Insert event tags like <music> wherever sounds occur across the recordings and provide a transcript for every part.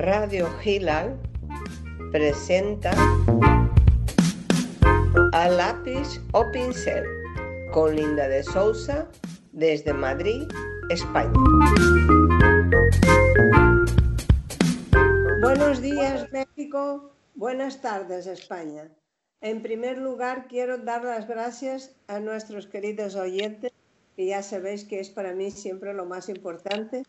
Radio Hilal presenta a lápiz o pincel con Linda de Sousa desde Madrid, España. Buenos días México, buenas tardes España. En primer lugar quiero dar las gracias a nuestros queridos oyentes, que ya sabéis que es para mí siempre lo más importante,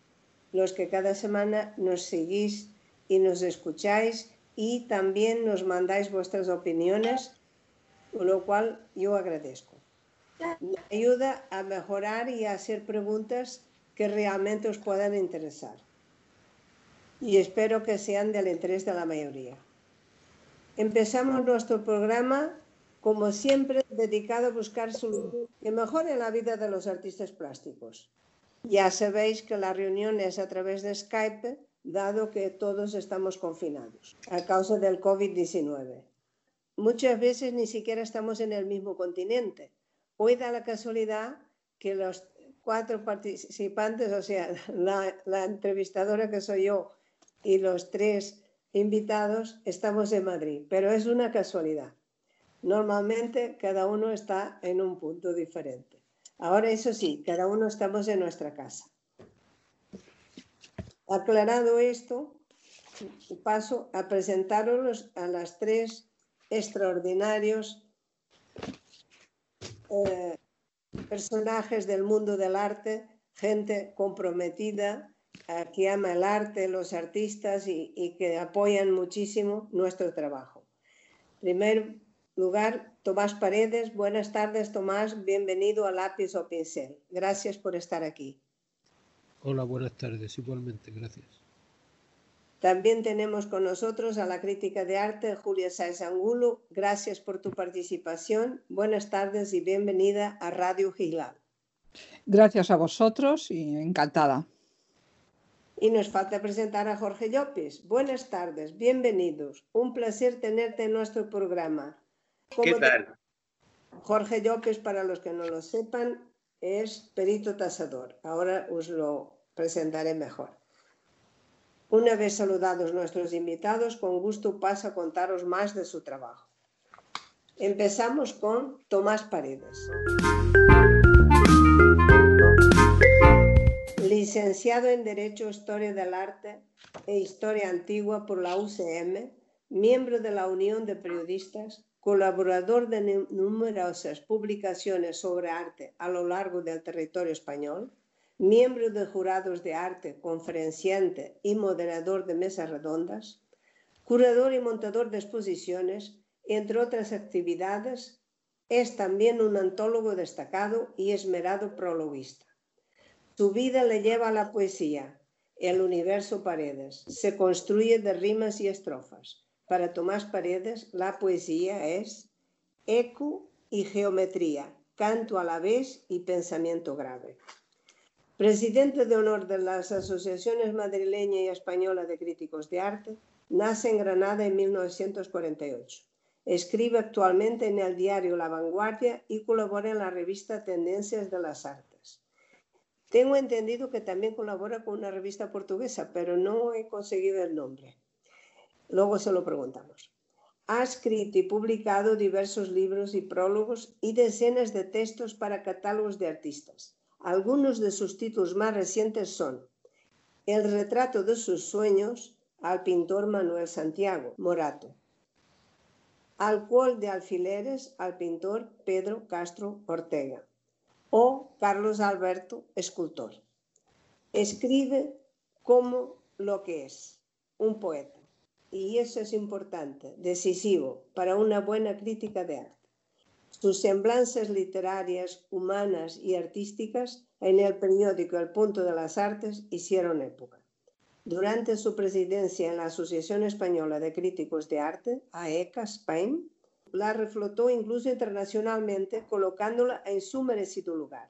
los que cada semana nos seguís y nos escucháis y también nos mandáis vuestras opiniones, lo cual yo agradezco. Me ayuda a mejorar y a hacer preguntas que realmente os puedan interesar. Y espero que sean del interés de la mayoría. Empezamos nuestro programa, como siempre, dedicado a buscar soluciones que mejoren la vida de los artistas plásticos. Ya sabéis que la reunión es a través de Skype, dado que todos estamos confinados a causa del COVID-19. Muchas veces ni siquiera estamos en el mismo continente. Hoy da la casualidad que los cuatro participantes, o sea, <laughs> la, la entrevistadora que soy yo y los tres invitados, estamos en Madrid, pero es una casualidad. Normalmente cada uno está en un punto diferente. Ahora, eso sí, cada uno estamos en nuestra casa. Aclarado esto, paso a presentaros a las tres extraordinarios eh, personajes del mundo del arte, gente comprometida, que ama el arte, los artistas y, y que apoyan muchísimo nuestro trabajo. En primer lugar, Tomás Paredes. Buenas tardes, Tomás. Bienvenido a Lápiz o Pincel. Gracias por estar aquí. Hola, buenas tardes. Igualmente, gracias. También tenemos con nosotros a la crítica de arte Julia Sáez Angulo. Gracias por tu participación. Buenas tardes y bienvenida a Radio Gilal. Gracias a vosotros y encantada. Y nos falta presentar a Jorge Llopes. Buenas tardes, bienvenidos. Un placer tenerte en nuestro programa. ¿Qué tal? Te... Jorge Llopes, para los que no lo sepan, es perito tasador. Ahora os lo presentaré mejor. Una vez saludados nuestros invitados, con gusto paso a contaros más de su trabajo. Empezamos con Tomás Paredes. Licenciado en Derecho, Historia del Arte e Historia Antigua por la UCM, miembro de la Unión de Periodistas, colaborador de numerosas publicaciones sobre arte a lo largo del territorio español, miembro de jurados de arte, conferenciante y moderador de mesas redondas, curador y montador de exposiciones, entre otras actividades, es también un antólogo destacado y esmerado prologuista. Su vida le lleva a la poesía, el universo Paredes, se construye de rimas y estrofas. Para Tomás Paredes, la poesía es eco y geometría, canto a la vez y pensamiento grave. Presidente de honor de las Asociaciones Madrileña y Española de Críticos de Arte, nace en Granada en 1948. Escribe actualmente en el diario La Vanguardia y colabora en la revista Tendencias de las Artes. Tengo entendido que también colabora con una revista portuguesa, pero no he conseguido el nombre. Luego se lo preguntamos. Ha escrito y publicado diversos libros y prólogos y decenas de textos para catálogos de artistas. Algunos de sus títulos más recientes son El retrato de sus sueños al pintor Manuel Santiago Morato, Alcohol de alfileres al pintor Pedro Castro Ortega o Carlos Alberto, escultor. Escribe como lo que es, un poeta y eso es importante, decisivo para una buena crítica de arte. Sus semblanzas literarias, humanas y artísticas en el periódico El Punto de las Artes hicieron época. Durante su presidencia en la Asociación Española de Críticos de Arte, AECA Spain, la reflotó incluso internacionalmente, colocándola en su merecido lugar.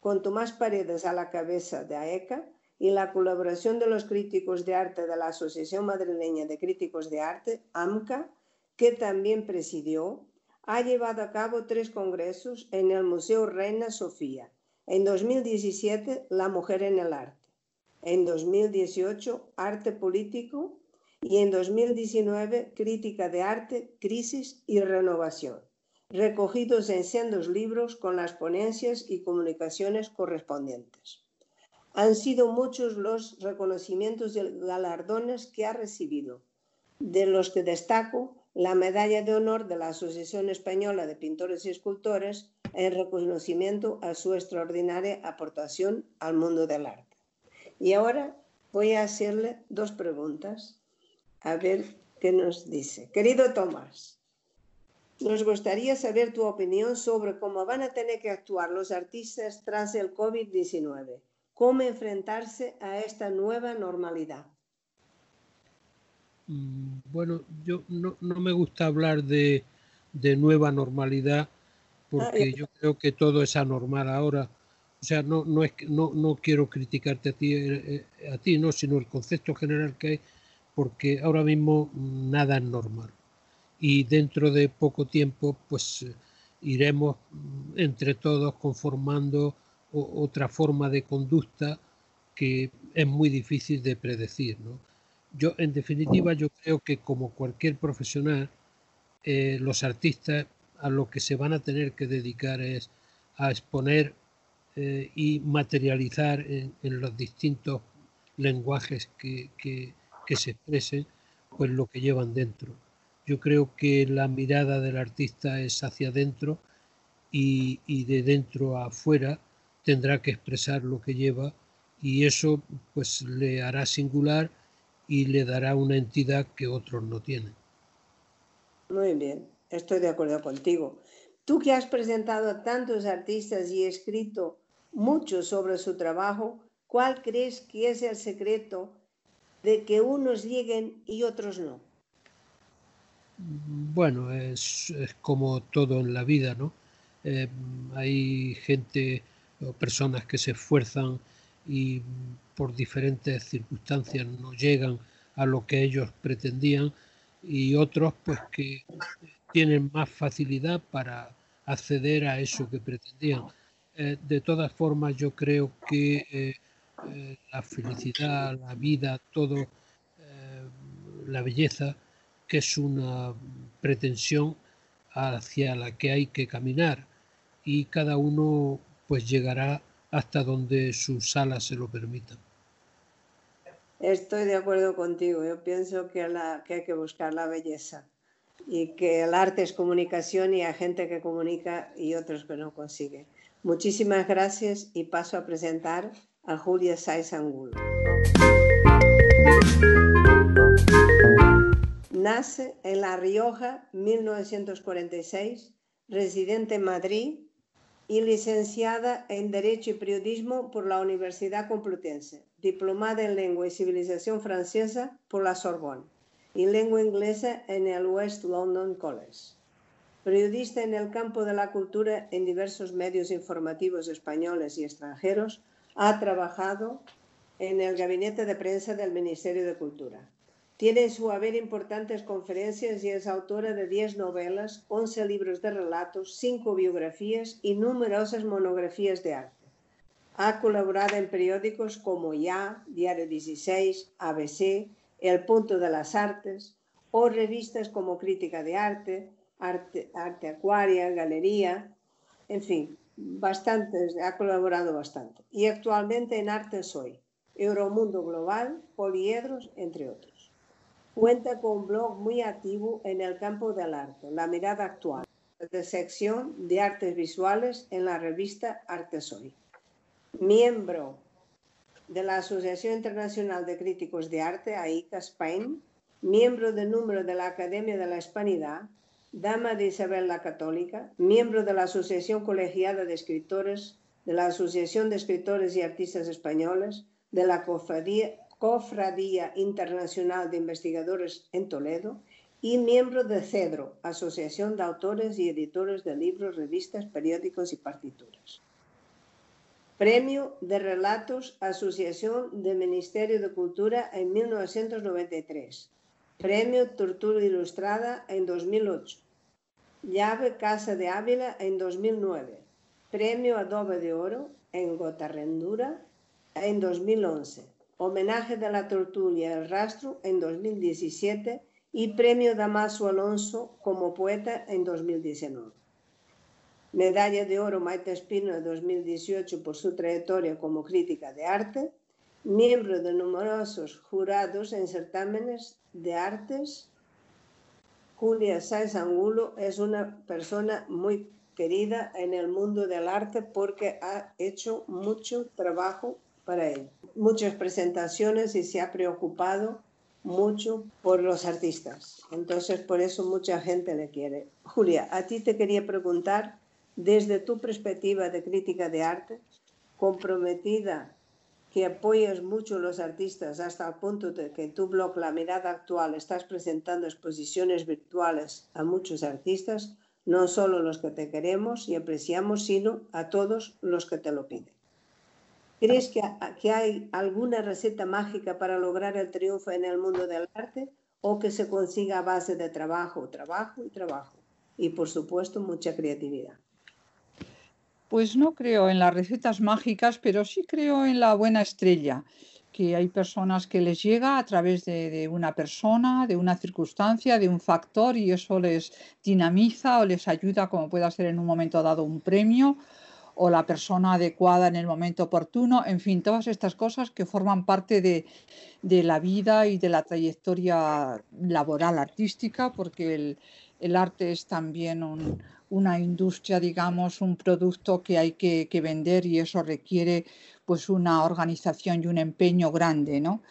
Con Tomás Paredes a la cabeza de AECA, y la colaboración de los críticos de arte de la Asociación Madrileña de Críticos de Arte, AMCA, que también presidió, ha llevado a cabo tres congresos en el Museo Reina Sofía. En 2017, La Mujer en el Arte. En 2018, Arte Político. y en 2019 Crítica de Arte, Crisis y Renovación, recogidos en sendos libros con las ponencias y comunicaciones correspondientes. Han sido muchos los reconocimientos y galardones que ha recibido, de los que destaco la medalla de honor de la Asociación Española de Pintores y Escultores en reconocimiento a su extraordinaria aportación al mundo del arte. Y ahora voy a hacerle dos preguntas a ver qué nos dice. Querido Tomás, nos gustaría saber tu opinión sobre cómo van a tener que actuar los artistas tras el COVID-19. ¿Cómo enfrentarse a esta nueva normalidad? Mm, bueno, yo no, me gusta hablar de, nueva normalidad porque ah, yo creo que todo es anormal ahora. O sea, no, no, es, no, no quiero criticarte a ti, eh, eh, a ti, no, sino el concepto general que hay porque ahora mismo nada es normal. Y dentro de poco tiempo, pues iremos entre todos conformando otra forma de conducta que es muy difícil de predecir. Yo, en definitiva, yo creo que como cualquier profesional, eh, los artistas a lo que se van a tener que dedicar es a exponer eh, y materializar en, los distintos lenguajes que, que se expresen pues lo que llevan dentro. Yo creo que la mirada del artista es hacia adentro y, de dentro a afuera tendrá que expresar lo que lleva y eso pues le hará singular y le dará una entidad que otros no tienen. Muy bien, estoy de acuerdo contigo. Tú que has presentado a tantos artistas y escrito mucho sobre su trabajo, ¿cuál crees que es el secreto de que unos lleguen y otros no? Bueno, es, como todo en la vida, ¿no? Eh, hay gente personas que se esfuerzan y por diferentes circunstancias no llegan a lo que ellos pretendían y otros pues que tienen más facilidad para acceder a eso que pretendían. Eh, de todas formas, yo creo que eh, eh, la felicidad, la vida, todo, la belleza, que es una pretensión hacia la que hay que caminar y cada uno pues llegará hasta donde sus alas se lo permitan. Estoy de acuerdo contigo. Yo pienso que, hay que buscar la belleza y que el arte es comunicación y hay gente que comunica y otros que no consiguen. Muchísimas gracias y paso a presentar a Julia Saiz Angulo. Nace en La Rioja, 1946, residente en Madrid y licenciada en Derecho y Periodismo por la Universidad Complutense, diplomada en Lengua y Civilización Francesa por la Sorbonne y Lengua Inglesa en el West London College. Periodista en el campo de la cultura en diversos medios informativos españoles y extranjeros, ha trabajado en el gabinete de prensa del Ministerio de Cultura. Tiene en su haber importantes conferencias y es autora de 10 novelas, 11 libros de relatos, 5 biografías y numerosas monografías de arte. Ha colaborado en periódicos como Ya, Diario 16, ABC, El Punto de las Artes o revistas como Crítica de Arte, Arte, Arte Acuaria, Galería, en fin, bastantes, ha colaborado bastante. Y actualmente en Arte Soy, Euromundo Global, Poliedros, entre otros. Cuenta con un blog muy activo en el campo del arte, La Mirada Actual, de sección de artes visuales en la revista Arte Soy. Miembro de la Asociación Internacional de Críticos de Arte, AICA Spain, miembro de número de la Academia de la Hispanidad, dama de Isabel la Católica, miembro de la Asociación Colegiada de Escritores, de la Asociación de Escritores y Artistas Españoles, de la Cofradía, Internacional de Investigadores en Toledo y miembro de CEDRO, Asociación de Autores y Editores de Libros, Revistas, Periódicos y Partituras. Premio de Relatos Asociación de Ministerio de Cultura en 1993 Premio Tortura Ilustrada en 2008. Llave Casa de Ávila en 2009. Premio Adobe de Oro en Gotarrendura en 2011. Homenaje de la Tortulia El Rastro en 2017 y Premio Damaso Alonso como poeta en 2019. Medalla de Oro Maite Espino en 2018 por su trayectoria como crítica de arte, miembro de numerosos jurados en certámenes de artes. Julia Sáenz Angulo es una persona muy querida en el mundo del arte porque ha hecho mucho trabajo para él, muchas presentaciones y se ha preocupado mucho por los artistas. Entonces, por eso mucha gente le quiere. Julia, a ti te quería preguntar, desde tu perspectiva de crítica de arte, comprometida, que apoyas mucho a los artistas hasta el punto de que en tu blog La Mirada Actual estás presentando exposiciones virtuales a muchos artistas, no solo los que te queremos y apreciamos, sino a todos los que te lo piden. ¿Crees que, hay alguna receta mágica para lograr el triunfo en el mundo del arte o que se consiga a base de trabajo, trabajo y trabajo? Y por supuesto mucha creatividad. Pues no creo en las recetas mágicas, pero sí creo en la buena estrella, que hay personas que les llega a través de, una persona, de una circunstancia, de un factor y eso les dinamiza o les ayuda, como pueda ser en un momento dado un premio o la persona adecuada en el momento oportuno, en fin, todas estas cosas que forman parte de, de la vida y de la trayectoria laboral artística, porque el, el arte es también un, una industria, digamos, un producto que hay que, que, vender y eso requiere pues una organización y un empeño grande, ¿no?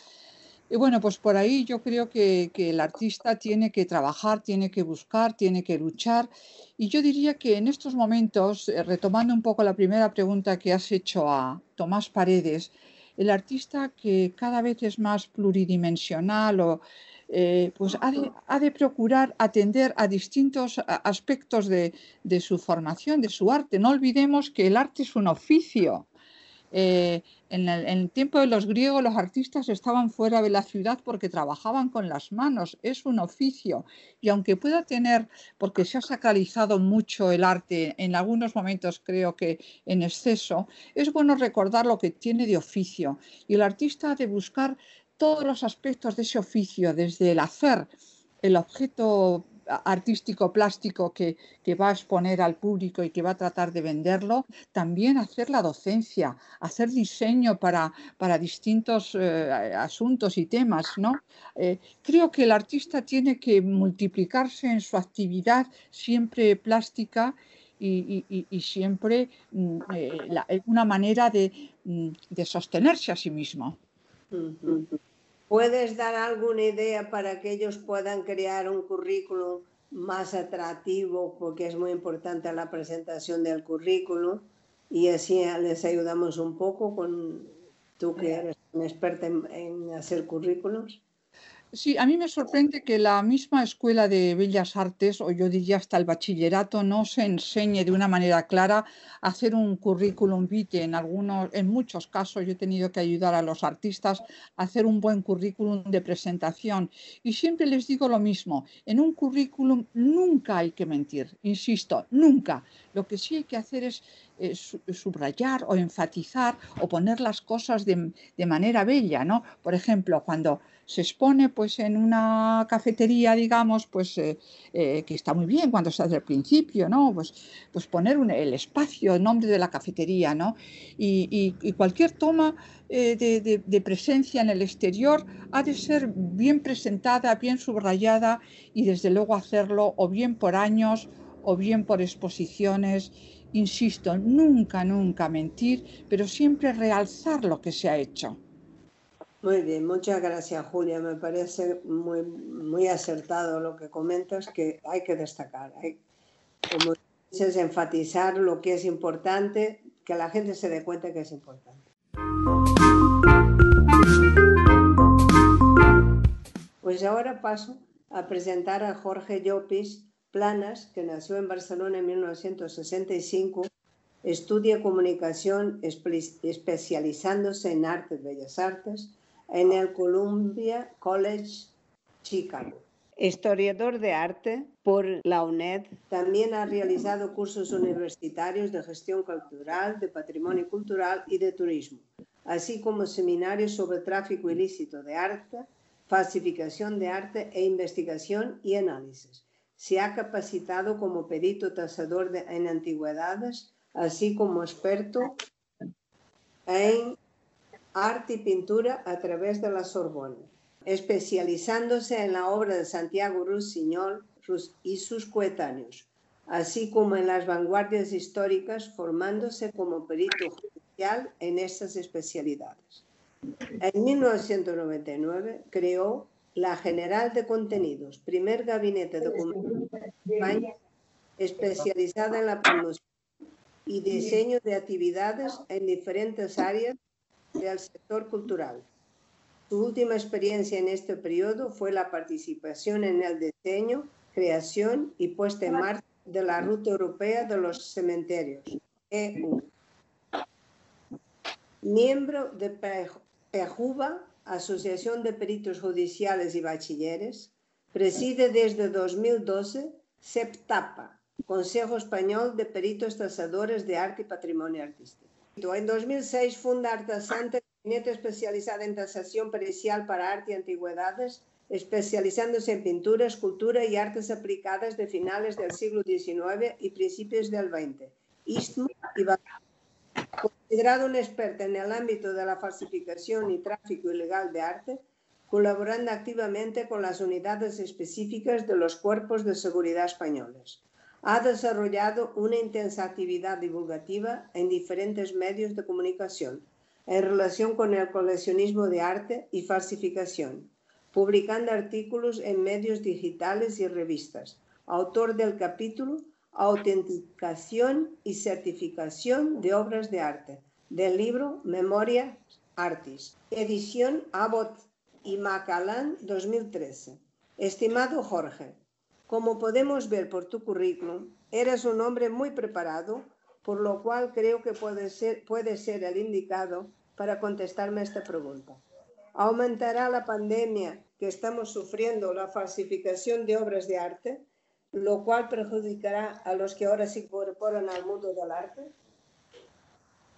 Y bueno, pues por ahí yo creo que, el artista tiene que trabajar, tiene que buscar, tiene que luchar. Y yo diría que en estos momentos, eh, retomando un poco la primera pregunta que has hecho a Tomás Paredes, el artista que cada vez es más pluridimensional o eh, pues ha de, procurar atender a distintos aspectos de, su formación, de su arte. No olvidemos que el arte es un oficio. Eh, en, el, tiempo de los griegos los artistas estaban fuera de la ciudad porque trabajaban con las manos, es un oficio. Y aunque pueda tener, porque se ha sacralizado mucho el arte, en algunos momentos creo que en exceso, es bueno recordar lo que tiene de oficio. Y el artista ha de buscar todos los aspectos de ese oficio, desde el hacer, el objeto artístico plástico que, que, va a exponer al público y que va a tratar de venderlo, también hacer la docencia, hacer diseño para, para distintos eh, asuntos y temas. ¿no? Eh, creo que el artista tiene que multiplicarse en su actividad siempre plástica y, y, y siempre mm, eh, una manera de, mm, de, sostenerse a sí mismo. ¿Puedes dar alguna idea para que ellos puedan crear un currículum más atractivo? Porque es muy importante la presentación del currículum y así les ayudamos un poco con tú que eres una experta en, en hacer currículums. Sí, a mí me sorprende que la misma Escuela de Bellas Artes, o yo diría hasta el bachillerato, no se enseñe de una manera clara a hacer un currículum vitae. En, algunos, en muchos casos yo he tenido que ayudar a los artistas a hacer un buen currículum de presentación. Y siempre les digo lo mismo, en un currículum nunca hay que mentir, insisto, nunca. Lo que sí hay que hacer es eh, subrayar o enfatizar o poner las cosas de, de manera bella, ¿no? Por ejemplo, cuando se expone pues en una cafetería, digamos, pues eh, eh, que está muy bien cuando está desde el principio, ¿no? Pues, pues poner el espacio, el nombre de la cafetería, ¿no? Y, cualquier toma eh, de, de, de, presencia en el exterior ha de ser bien presentada, bien subrayada y desde luego hacerlo o bien por años o bien por exposiciones. Insisto, nunca, nunca mentir, pero siempre realzar lo que se ha hecho. Muy bien, muchas gracias Julia. Me parece muy, muy acertado lo que comentas, que hay que destacar. Hay, como dices, enfatizar lo que es importante, que la gente se dé cuenta que es importante. Pues ahora paso a presentar a Jorge Llopis Planas, que nació en Barcelona en 1965 estudia comunicación especializándose en artes, bellas artes, en el Columbia College Chicago. Historiador de arte por la UNED, también ha realizado cursos universitarios de gestión cultural, de patrimonio cultural y de turismo. así como seminarios sobre tráfico ilícito de arte, falsificación de arte e investigación y análisis. Se ha capacitado como perito tasador en antigüedades, así como experto en arte y pintura a través de la Sorbona, especializándose en la obra de Santiago Rusiñol y sus coetáneos, así como en las vanguardias históricas, formándose como perito judicial en estas especialidades. En 1999 creó la General de Contenidos, primer gabinete de comunicación especializada en la promoción y diseño de actividades en diferentes áreas del sector cultural. Su última experiencia en este periodo fue la participación en el diseño, creación y puesta en marcha de la Ruta Europea de los Cementerios, EU. Miembro de PEJUBA, Asociación de Peritos Judiciales y Bachilleres, preside desde 2012 SEPTAPA, Consejo Español de Peritos Tasadores de Arte y Patrimonio Artístico. En 2006 funda Artasante, gabinete especializado en tasación pericial para arte y antigüedades, especializándose en pintura, escultura y artes aplicadas de finales del siglo XIX y principios del XX. Istmo y Considerado un experto en el ámbito de la falsificación y tráfico ilegal de arte, colaborando activamente con las unidades específicas de los cuerpos de seguridad españoles ha desarrollado una intensa actividad divulgativa en diferentes medios de comunicación en relación con el coleccionismo de arte y falsificación, publicando artículos en medios digitales y revistas. Autor del capítulo Autenticación y certificación de obras de arte, del libro Memoria Artis, edición Abbott y Macallan 2013. Estimado Jorge, como podemos ver por tu currículum, eres un hombre muy preparado, por lo cual creo que puede ser, puede ser el indicado para contestarme esta pregunta. ¿Aumentará la pandemia que estamos sufriendo la falsificación de obras de arte, lo cual perjudicará a los que ahora se incorporan al mundo del arte?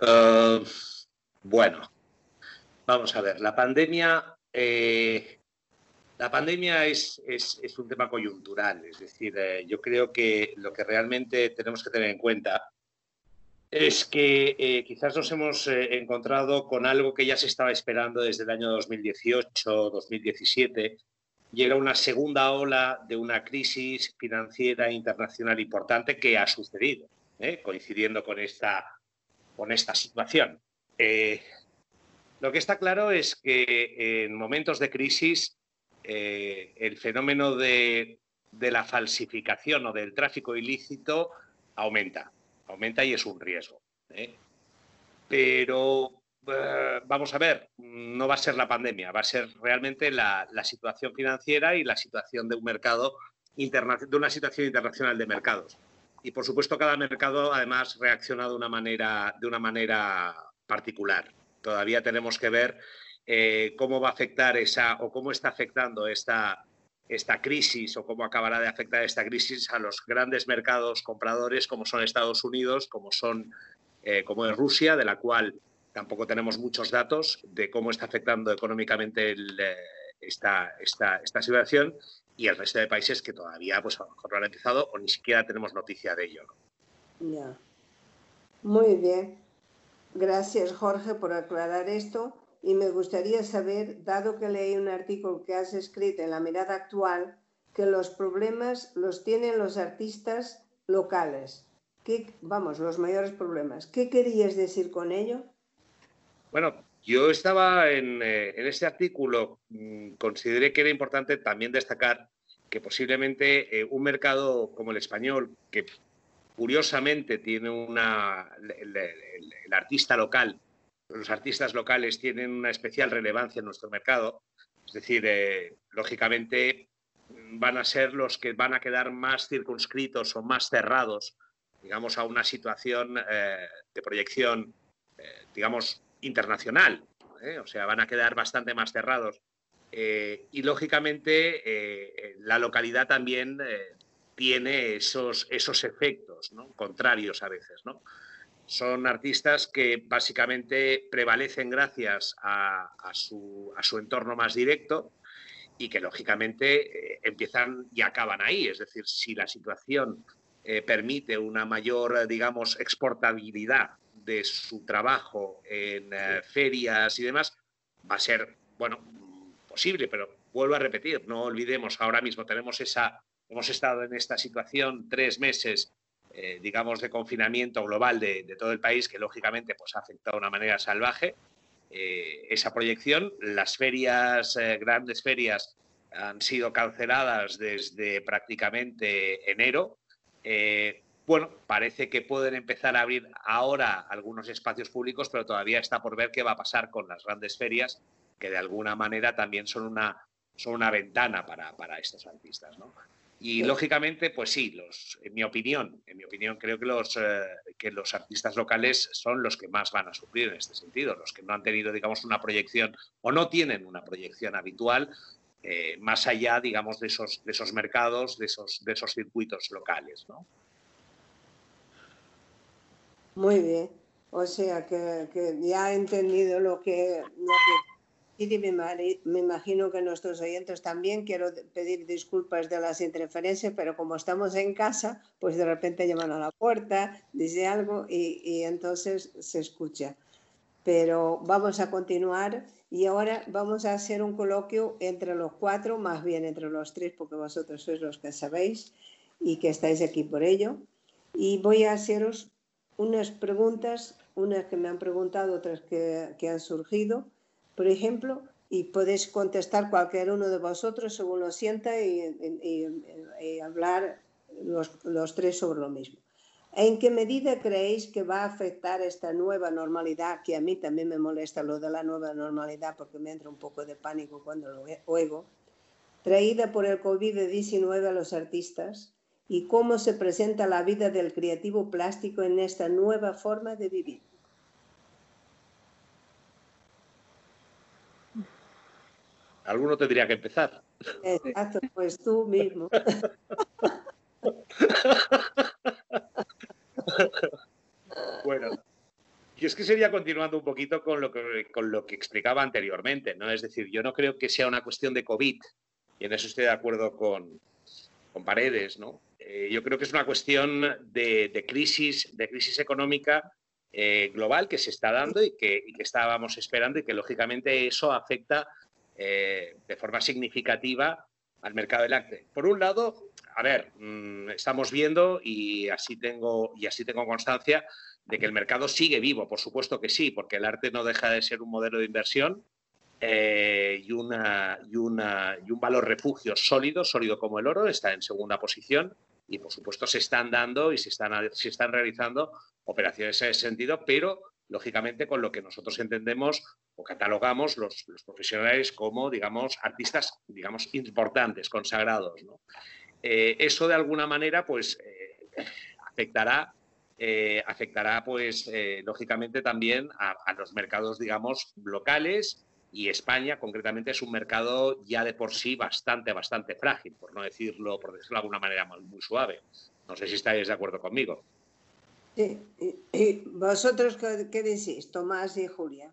Uh, bueno, vamos a ver, la pandemia eh, la pandemia es, un tema coyuntural, es decir, eh, yo creo que lo que realmente tenemos que tener en cuenta es que eh, quizás nos hemos eh, encontrado con algo que ya se estaba esperando desde el año 2018, 2017, y era una segunda ola de una crisis financiera internacional importante que ha sucedido, coincidiendo con esta, con esta situación. lo que está claro es que en momentos de crisis eh, el fenómeno de, la falsificación o del tráfico ilícito aumenta, aumenta y es un riesgo. ¿eh? Pero eh, vamos a ver, no va a ser la pandemia, va a ser realmente la, situación financiera y la situación de un mercado de una situación internacional de mercados. Y por supuesto cada mercado además reacciona de una manera, de una manera particular. Todavía tenemos que ver eh, cómo va a afectar esa o cómo está afectando esta, esta crisis o cómo acabará de afectar esta crisis a los grandes mercados compradores como son Estados Unidos, como son eh, como es Rusia, de la cual tampoco tenemos muchos datos de cómo está afectando económicamente eh, esta, esta, esta, situación y el resto de países que todavía pues, a lo mejor no han empezado o ni siquiera tenemos noticia de ello. Ya. Muy bien. Gracias, Jorge, por aclarar esto y me gustaría saber, dado que leí un artículo que has escrito en La Mirada Actual, que los problemas los tienen los artistas locales. ¿Qué, vamos, los mayores problemas. ¿Qué querías decir con ello? Bueno, yo estaba en, eh, este artículo, mm, consideré que era importante también destacar que posiblemente eh, un mercado como el español, que curiosamente tiene una, el artista local los artistas locales tienen una especial relevancia en nuestro mercado. Es decir, eh, lógicamente van a ser los que van a quedar más circunscritos o más cerrados, digamos, a una situación eh, de proyección, eh, digamos, internacional. O sea, van a quedar bastante más cerrados. y lógicamente la localidad también tiene esos, esos efectos contrarios a veces. ¿no? Son artistas que básicamente prevalecen gracias a, su, entorno más directo y que lógicamente eh, empiezan y acaban ahí. Es decir, si la situación eh, permite una mayor, digamos, exportabilidad de su trabajo en eh, ferias y demás, va a ser, bueno, posible, pero vuelvo a repetir, no olvidemos, ahora mismo tenemos esa, hemos estado en esta situación tres meses, eh, digamos, de confinamiento global de, todo el país, que lógicamente pues, ha afectado de una manera salvaje esa proyección. Las ferias, grandes ferias, han sido canceladas desde prácticamente enero, eh, bueno, parece que pueden empezar a abrir ahora algunos espacios públicos, pero todavía está por ver qué va a pasar con las grandes ferias, que de alguna manera también son una, son una ventana para, estos artistas. Y lógicamente, pues sí, los, en mi opinión, en mi opinión, creo que los, eh, que los artistas locales son los que más van a sufrir en este sentido, los que no han tenido, digamos, una proyección o no tienen una proyección habitual eh, más allá, digamos, de esos, de esos mercados, de esos, de esos circuitos locales. ¿no? Muy bien. O sea que, ya he entendido lo que, y me, imagino que nuestros oyentes también. Quiero pedir disculpas de las interferencias, pero como estamos en casa, pues de repente llaman a la puerta, dice algo y, y entonces se escucha. Pero vamos a continuar y ahora vamos a hacer un coloquio entre los cuatro, más bien entre los tres, porque vosotros sois los que sabéis y que estáis aquí por ello. Y voy a haceros unas preguntas, unas que me han preguntado, otras que, que han surgido, por ejemplo, y podéis contestar cualquier uno de vosotros según lo sienta y, hablar los, los tres sobre lo mismo. ¿En qué medida creéis que va a afectar esta nueva normalidad? Que a mí también me molesta lo de la nueva normalidad porque me entra un poco de pánico cuando lo oigo. Traída por el COVID-19 a los artistas y cómo se presenta la vida del creativo plástico en esta nueva forma de vivir. Alguno tendría que empezar. Exacto, pues tú mismo. bueno, y es que sería continuando un poquito con lo que, con lo que explicaba anteriormente, ¿no? Es decir, yo no creo que sea una cuestión de COVID, y en eso estoy de acuerdo con, con Paredes, ¿no? Eh, yo creo que es una cuestión de, crisis, de crisis económica eh, global que se está dando y que, y que, estábamos esperando y que lógicamente eso afecta eh, de forma significativa al mercado del arte. Por un lado, a ver, mm, estamos viendo y así tengo y así tengo constancia de que el mercado sigue vivo, por supuesto que sí, porque el arte no deja de ser un modelo de inversión eh, y, una, y, una, y un valor refugio sólido, sólido como el oro, está en segunda posición y por supuesto se están dando y se están, se están realizando operaciones en ese sentido, pero lógicamente con lo que nosotros entendemos o catalogamos los, profesionales como, digamos, artistas, digamos, importantes, consagrados. Eh, eso de alguna manera, pues, eh, afectará, eh, afectará, pues, lógicamente también a, los mercados, digamos, locales y España, concretamente, es un mercado ya de por sí bastante, bastante frágil, por no decirlo, por decirlo de alguna manera muy suave. No sé si estáis de acuerdo conmigo. ¿Y, vosotros qué, decís, Tomás y Julia?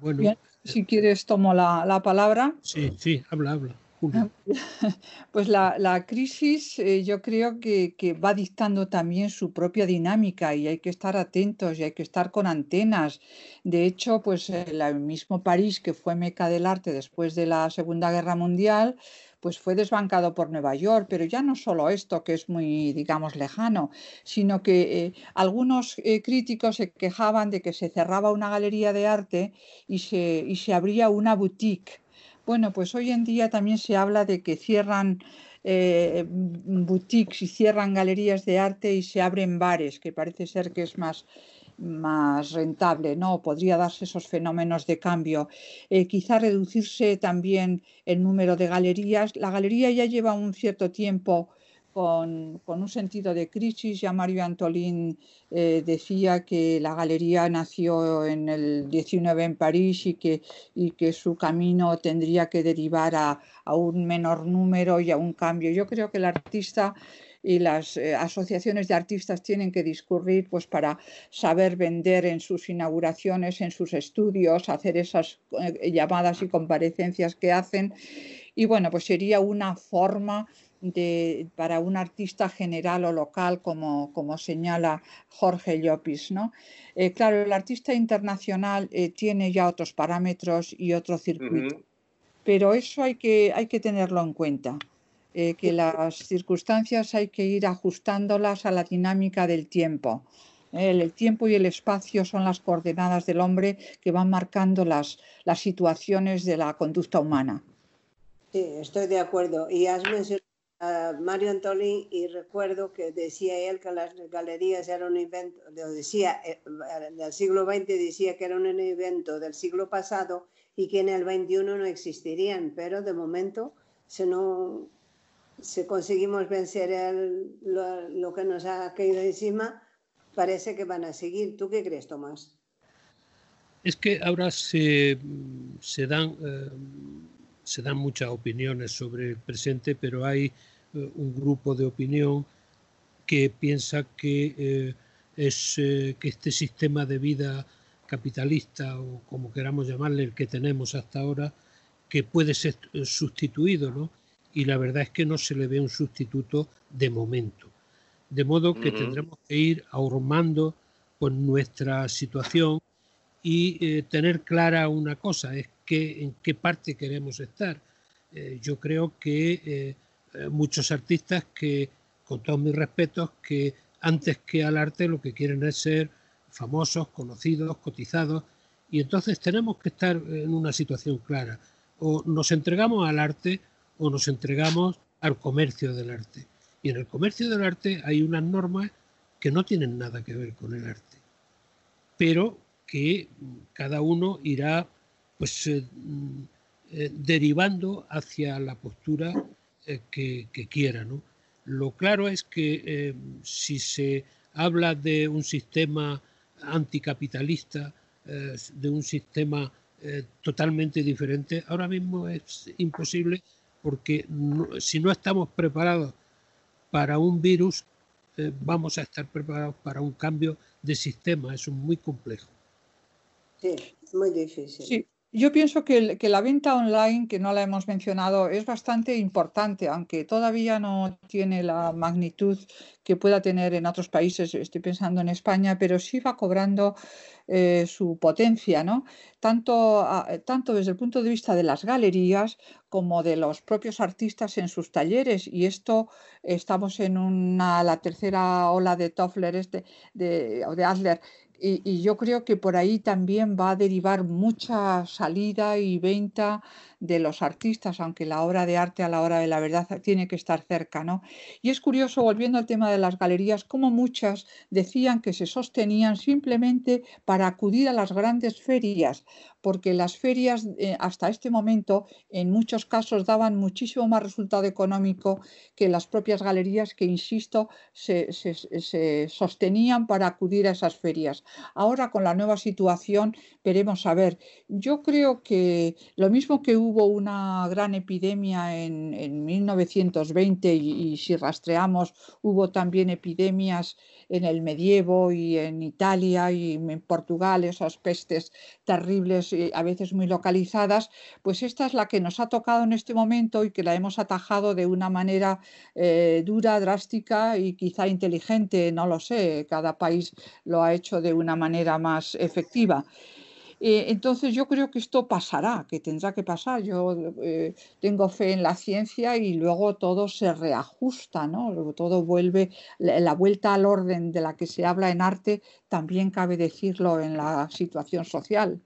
Bueno, si quieres tomo la, palabra. Sí, sí, habla, habla. Julia. <laughs> Pues la, crisis eh, yo creo que, va dictando también su propia dinámica y hay que estar atentos y hay que estar con antenas. De hecho, pues el mismo París, que fue meca del arte después de la Segunda Guerra Mundial, pues fue desbancado por Nueva York, pero ya no solo esto, que es muy, digamos, lejano, sino que eh, algunos eh, críticos se quejaban de que se cerraba una galería de arte y se, y se abría una boutique. Bueno, pues hoy en día también se habla de que cierran eh, boutiques y cierran galerías de arte y se abren bares, que parece ser que es más más rentable, ¿no? Podría darse esos fenómenos de cambio. Eh, quizá reducirse también el número de galerías. La galería ya lleva un cierto tiempo con, un sentido de crisis. Ya Mario Antolín eh, decía que la galería nació en el 19 en París y que, y que su camino tendría que derivar a, a un menor número y a un cambio. Yo creo que el artista y las eh, asociaciones de artistas tienen que discurrir pues para saber vender en sus inauguraciones, en sus estudios, hacer esas eh, llamadas y comparecencias que hacen. Y bueno, pues sería una forma de, para un artista general o local, como, como señala Jorge Llopis. ¿no? Eh, claro, el artista internacional tiene ya otros parámetros y otro circuito, pero eso hay que, hay que tenerlo en cuenta. Eh, que las circunstancias hay que ir ajustándolas a la dinámica del tiempo. El, tiempo y el espacio son las coordenadas del hombre que van marcando las, las situaciones de la conducta humana. Sí, estoy de acuerdo. Y has mencionado a Mario Antolín y recuerdo que decía él que las galerías eran un evento, decía, eh, del siglo XX decía que era un evento del siglo pasado y que en el XXI no existirían, pero de momento se no, si conseguimos vencer lo, que nos ha caído encima, parece que van a seguir. ¿Tú qué crees, Tomás? Es que ahora se, dan, eh, se dan muchas opiniones sobre el presente, pero hay eh, un grupo de opinión que piensa que, eh, es, que este sistema de vida capitalista, o como queramos llamarle, el que tenemos hasta ahora, que puede ser sustituido, ¿no? Y la verdad es que no se le ve un sustituto de momento. De modo que tendremos que ir ahormando con nuestra situación y eh, tener clara una cosa, es que en qué parte queremos estar. Eh, yo creo que eh, muchos artistas que, con todos mis respetos, que antes que al arte lo que quieren es ser famosos, conocidos, cotizados, y entonces tenemos que estar en una situación clara. O nos entregamos al arte o nos entregamos al comercio del arte. Y en el comercio del arte hay unas normas que no tienen nada que ver con el arte, pero que cada uno irá pues eh, eh, derivando hacia la postura eh, que, quiera. Lo claro es que si se habla de un sistema anticapitalista, de un sistema totalmente diferente, ahora mismo es imposible porque si no estamos preparados para un virus, eh, vamos a estar preparados para un cambio de sistema. Eso es muy complejo. Sí, muy difícil. Sí. Yo pienso que, la venta online, que no la hemos mencionado, es bastante importante, aunque todavía no tiene la magnitud que pueda tener en otros países, estoy pensando en España, pero sí va cobrando eh, su potencia, ¿no? Tanto, tanto desde el punto de vista de las galerías como de los propios artistas en sus talleres. Y esto estamos en una, la tercera ola de Toffler, este, de, de Adler, y, yo creo que por ahí también va a derivar mucha salida y venta de los artistas, aunque la obra de arte a la hora de la verdad tiene que estar cerca, ¿no? Y es curioso, volviendo al tema de las galerías, como muchas decían que se sostenían simplemente para acudir a las grandes ferias, porque las ferias eh, hasta este momento en muchos casos daban muchísimo más resultado económico que las propias galerías que, insisto, se, sostenían para acudir a esas ferias. Ahora con la nueva situación veremos a ver. Yo creo que lo mismo que hubo una gran epidemia en, en 1920 y, si rastreamos hubo también epidemias en el medievo y en Italia y en Portugal, esas pestes terribles, y a veces muy localizadas, pues esta es la que nos ha tocado en este momento y que la hemos atajado de una manera eh, dura, drástica y quizá inteligente, no lo sé, cada país lo ha hecho de una manera más efectiva. Eh, entonces yo creo que esto pasará, que tendrá que pasar. Yo eh, tengo fe en la ciencia y luego todo se reajusta, ¿no? Todo vuelve, la, vuelta al orden de la que se habla en arte, también cabe decirlo en la situación social.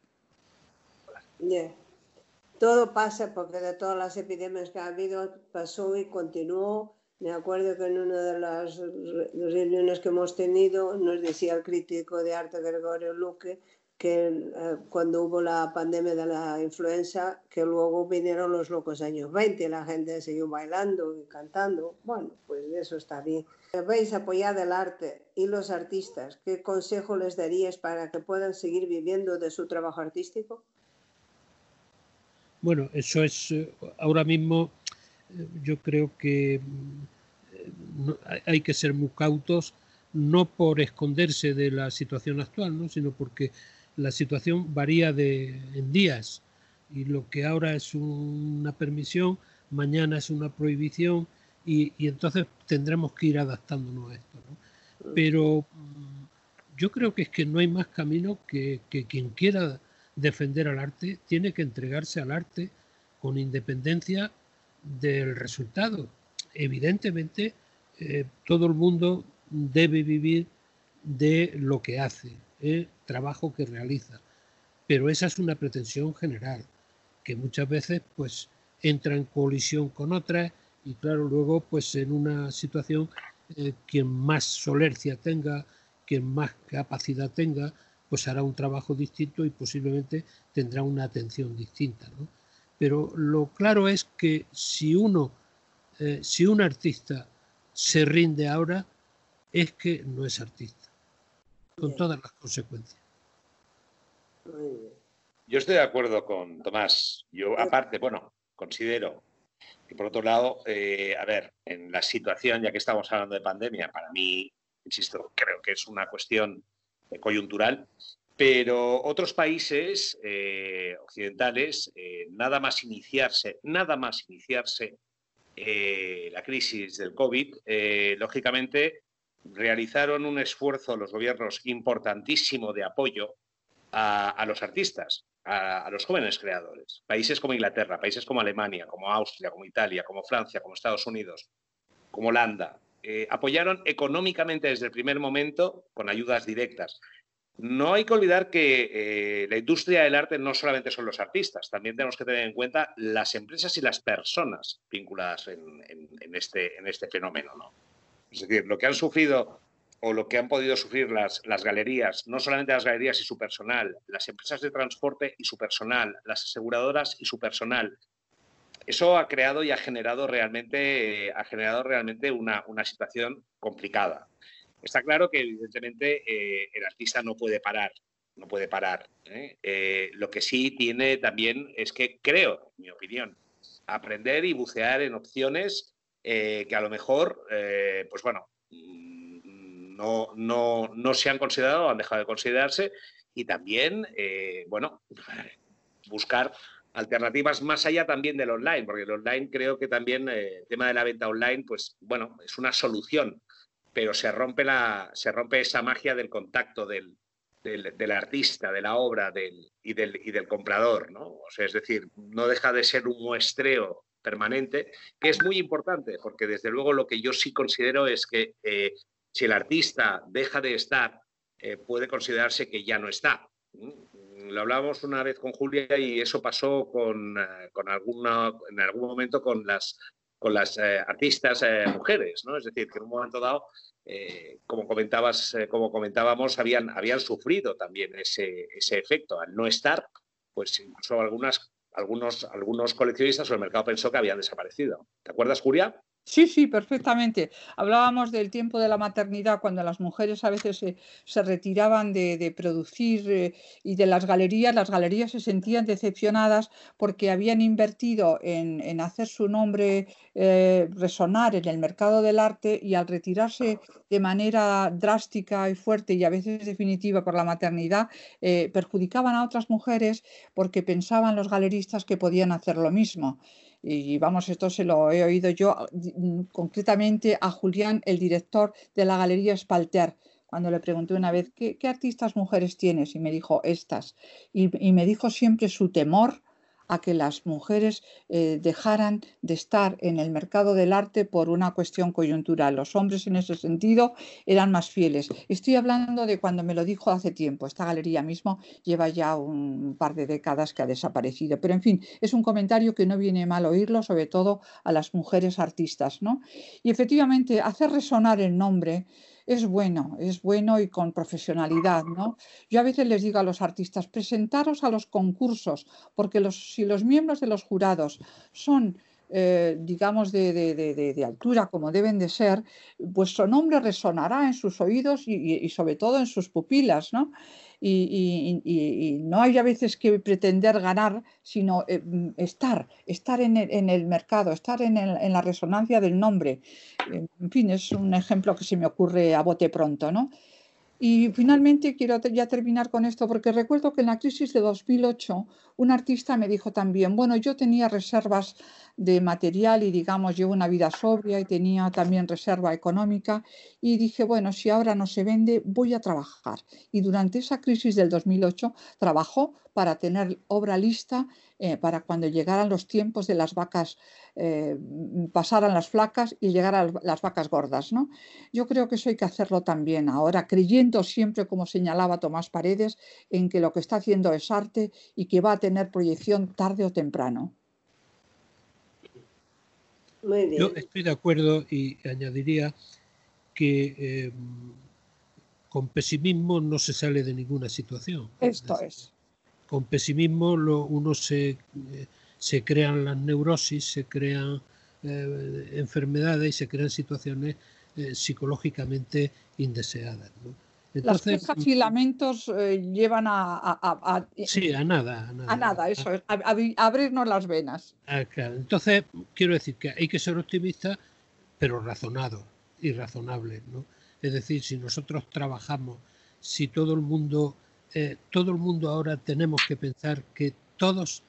Todo pasa porque de todas las epidemias que ha habido pasó y continuó. Me acuerdo que en una de las reuniones que hemos tenido nos decía el crítico de arte Gregorio Luque que eh, cuando hubo la pandemia de la influenza, que luego vinieron los locos años 20, la gente siguió bailando y cantando. Bueno, pues eso está bien. ¿Veis apoyar el arte y los artistas? ¿Qué consejo les darías para que puedan seguir viviendo de su trabajo artístico? Bueno, eso es eh, ahora mismo, eh, yo creo que hay que ser muy cautos, no por esconderse de la situación actual, ¿no? sino porque la situación varía de, en días y lo que ahora es una permisión, mañana es una prohibición y, entonces tendremos que ir adaptándonos a esto. Pero mm, yo creo que es que no hay más camino que quien quiera defender al arte tiene que entregarse al arte con independencia del resultado. Evidentemente, eh, todo el mundo debe vivir de lo que hace, el trabajo que realiza. Pero esa es una pretensión general, que muchas veces pues entra en colisión con otras y claro, luego pues en una situación eh, quien más solercia tenga, quien más capacidad tenga, pues hará un trabajo distinto y posiblemente tendrá una atención distinta. Pero lo claro es que si uno, eh, si un artista se rinde ahora, es que no es artista, con todas las consecuencias. Yo estoy de acuerdo con Tomás. Yo, aparte, bueno, considero que, por otro lado, eh, a ver, en la situación, ya que estamos hablando de pandemia, para mí, insisto, creo que es una cuestión coyuntural, pero otros países eh, occidentales, eh, nada más iniciarse, nada más iniciarse eh, la crisis del COVID, lógicamente realizaron un esfuerzo los gobiernos importantísimo de apoyo a, los artistas, a, los jóvenes creadores. Países como Inglaterra, países como Alemania, como Austria, como Italia, como Francia, como Estados Unidos, como Holanda, eh, apoyaron económicamente desde el primer momento con ayudas directas. No hay que olvidar que eh, la industria del arte no solamente son los artistas, también tenemos que tener en cuenta las empresas y las personas vinculadas en, este, este, fenómeno. ¿no? Es decir, lo que han sufrido o lo que han podido sufrir las, galerías, no solamente las galerías y su personal, las empresas de transporte y su personal, las aseguradoras y su personal, eso ha creado y ha generado realmente, ha generado realmente una, situación complicada. Está claro que evidentemente eh, el artista no puede parar, no puede parar. ¿eh? Eh, lo que sí tiene también es que creo, en mi opinión, aprender y bucear en opciones que a lo mejor, pues bueno, no, no, no, se han considerado, han dejado de considerarse y también, bueno, <laughs> buscar alternativas más allá también del online, porque el online creo que también eh, el tema de la venta online, pues bueno, es una solución, pero se rompe, la, se rompe esa magia del contacto del, del, artista, de la obra del, y, del, y del comprador, ¿no? Es decir, no deja de ser un muestreo permanente, que es muy importante, porque desde luego lo que yo sí considero es que eh, si el artista deja de estar, eh, puede considerarse que ya no está lo hablábamos una vez con Julia y eso pasó con, eh, con alguna, en algún momento con las, con las eh, artistas eh, mujeres, ¿no? Es decir, que en un momento dado, como, comentabas, como comentábamos, habían, habían sufrido también ese, ese efecto. Al no estar, pues incluso algunas, algunos, algunos coleccionistas o el mercado pensó que habían desaparecido. ¿Te acuerdas, Julia? Sí, sí, perfectamente. Hablábamos del tiempo de la maternidad, cuando las mujeres a veces se, retiraban de, producir eh, y de las galerías. Las galerías se sentían decepcionadas porque habían invertido en, hacer su nombre eh, resonar en el mercado del arte y al retirarse de manera drástica y fuerte y a veces definitiva por la maternidad, eh, perjudicaban a otras mujeres porque pensaban los galeristas que podían hacer lo mismo. Y vamos, esto se lo he oído yo mm, concretamente a Julián, el director de la Galería Spalter, cuando le pregunté una vez, ¿qué, artistas mujeres tienes? Y me dijo, estas. y me dijo siempre su temor a que las mujeres eh, dejaran de estar en el mercado del arte por una cuestión coyuntural. Los hombres en ese sentido eran más fieles. Estoy hablando de cuando me lo dijo hace tiempo. Esta galería mismo lleva ya un par de décadas que ha desaparecido. Pero en fin, es un comentario que no viene mal oírlo, sobre todo a las mujeres artistas. ¿no? Y efectivamente, hacer resonar el nombre es bueno, es bueno y con profesionalidad, ¿no? Yo a veces les digo a los artistas, presentaros a los concursos, porque los, si los miembros de los jurados son eh, digamos, de, altura como deben de ser, vuestro nombre resonará en sus oídos y, sobre todo en sus pupilas, ¿no? Y, no hay a veces que pretender ganar, sino eh, mm, estar, estar en el, mercado, estar en, en, la resonancia del nombre. En fin, es un ejemplo que se me ocurre a bote pronto, ¿no? Y finalmente quiero ya terminar con esto porque recuerdo que en la crisis de 2008 un artista me dijo también, bueno, yo tenía reservas de material y digamos llevo una vida sobria y tenía también reserva económica y dije, bueno, si ahora no se vende, voy a trabajar. Y durante esa crisis del 2008 trabajó para tener obra lista eh, para cuando llegaran los tiempos de las vacas, eh, pasaran las flacas y llegaran las vacas gordas. ¿no? Yo creo que eso hay que hacerlo también ahora, creyendo siempre, como señalaba Tomás Paredes, en que lo que está haciendo es arte y que va a tener proyección tarde o temprano. Yo estoy de acuerdo y añadiría que em, con pesimismo no se sale de ninguna situación. Esto es. Con pesimismo uno se, eh, se crean las neurosis, se crean eh, enfermedades y se crean situaciones eh, psicológicamente indeseadas. Las quejas y lamentos llevan a, Sí, a nada. A nada, eso es, a, abrirnos las venas. Ah, Entonces, quiero decir que hay que ser optimista, pero razonado y razonable. ¿no? Es decir, si nosotros trabajamos, si todo el mundo eh, todo el mundo ahora tenemos que pensar que todos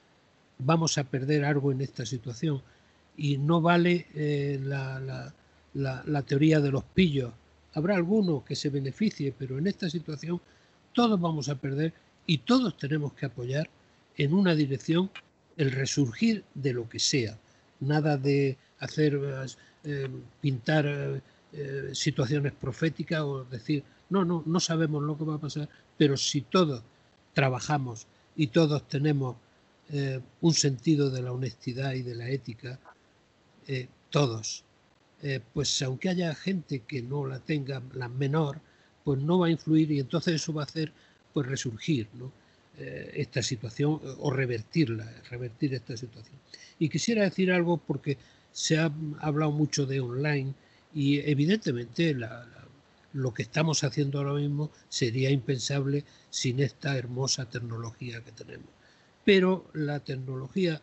vamos a perder algo en esta situación y no vale eh, la, teoría de los pillos. Habrá alguno que se beneficie, pero en esta situación todos vamos a perder y todos tenemos que apoyar en una dirección el resurgir de lo que sea. Nada de hacer eh, pintar situaciones proféticas o decir no, no, no sabemos lo que va a pasar, pero si todos trabajamos y todos tenemos eh, un sentido de la honestidad y de la ética, eh, todos, eh, pues aunque haya gente que no la tenga, la menor, pues no va a influir y entonces eso va a hacer pues resurgir esta situación o revertirla, revertir esta situación. Y quisiera decir algo porque se ha hablado mucho de online y evidentemente la lo que estamos haciendo ahora mismo sería impensable sin esta hermosa tecnología que tenemos. Pero la tecnología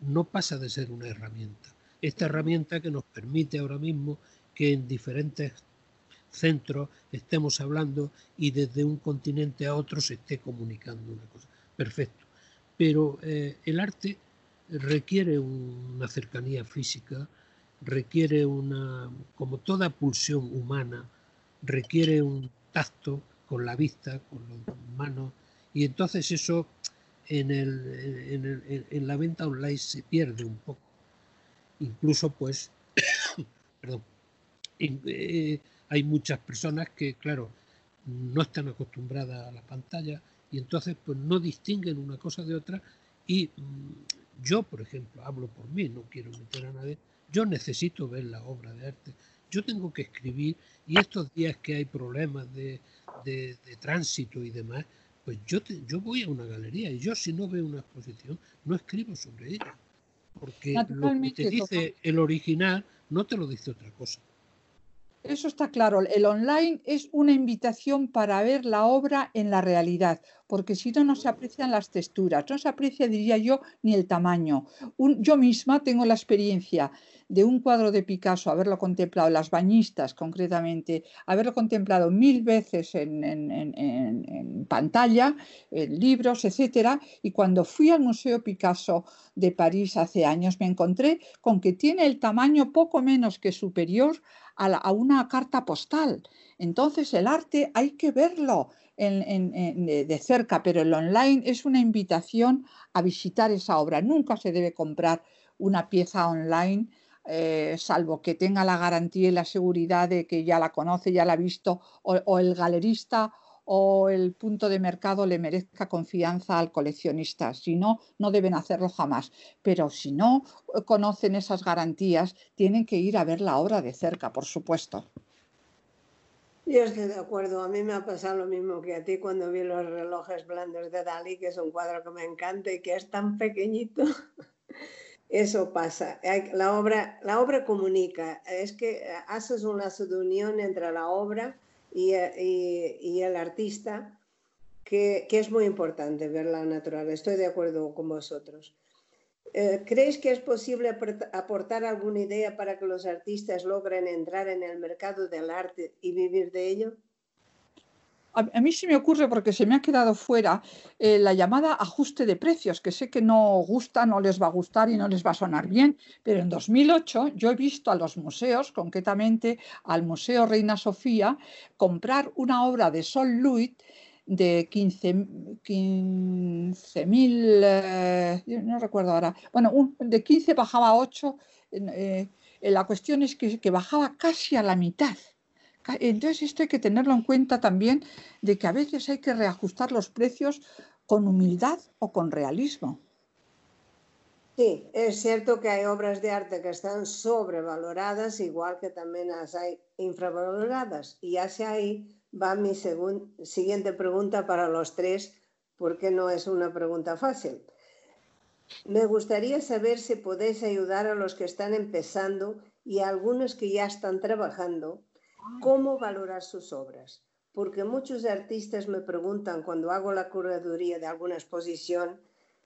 no pasa de ser una herramienta. Esta herramienta que nos permite ahora mismo que en diferentes centros estemos hablando y desde un continente a otro se esté comunicando una cosa. Perfecto. Pero eh, el arte requiere una cercanía física, requiere una, como toda pulsión humana, requiere un tacto con la vista, con las manos, y entonces eso en, el, en, la venta online se pierde un poco. Incluso pues, <coughs> perdón, eh, hay muchas personas que, claro, no están acostumbradas a la pantalla y entonces pues no distinguen una cosa de otra y mm, yo, por ejemplo, hablo por mí, no quiero meter a nadie, yo necesito ver la obra de arte, yo tengo que escribir y estos días que hay problemas de, tránsito y demás, pues yo, yo voy a una galería y yo si no veo una exposición no escribo sobre ella. Porque lo que te dice el original no te lo dice otra cosa. Eso está claro. El online es una invitación para ver la obra en la realidad, porque si no, no se aprecian las texturas, no se aprecia, diría yo, ni el tamaño. yo misma tengo la experiencia de un cuadro de Picasso, haberlo contemplado, las bañistas concretamente, haberlo contemplado mil veces en, en pantalla, en libros, etcétera, y cuando fui al Museo Picasso de París hace años, me encontré con que tiene el tamaño poco menos que superior a, una carta postal. Entonces el arte hay que verlo de cerca, pero el online es una invitación a visitar esa obra. Nunca se debe comprar una pieza online, eh, salvo que tenga la garantía y la seguridad de que ya la conoce, ya la ha visto, o el galerista o el punto de mercado le merezca confianza al coleccionista. Si no, no deben hacerlo jamás. Pero si no eh, conocen esas garantías, tienen que ir a ver la obra de cerca, por supuesto. Yo estoy de acuerdo. A mí me ha pasado lo mismo que a ti cuando vi los relojes blandos de Dalí, que es un cuadro que me encanta y que es tan pequeñito. <laughs> eso pasa. La obra, la obra comunica. Es que haces un lazo de unión entre la obra y, el artista que, que, es muy importante ver la natural. Estoy de acuerdo con vosotros. Eh, ¿Creéis que es posible aportar alguna idea para que los artistas logren entrar en el mercado del arte y vivir de ello? A, mí sí me ocurre porque se me ha quedado fuera eh, la llamada ajuste de precios, que sé que no gusta, no les va a gustar y no les va a sonar bien, pero en 2008 yo he visto a los museos, concretamente al Museo Reina Sofía, comprar una obra de Sol Luit de 15.000, 15 eh, no recuerdo ahora, bueno, de 15 bajaba a 8, eh, la cuestión es que bajaba casi a la mitad entonces esto hay que tenerlo en cuenta también de que a veces hay que reajustar los precios con humildad o con realismo. Sí, es cierto que hay obras de arte que están sobrevaloradas, igual que también las hay infravaloradas. Y hacia ahí va mi siguiente pregunta para los tres, porque no es una pregunta fácil. Me gustaría saber si podéis ayudar a los que están empezando y a algunos que ya están trabajando cómo valorar sus obras. Porque muchos artistas me preguntan cuando hago la curaduría de alguna exposición,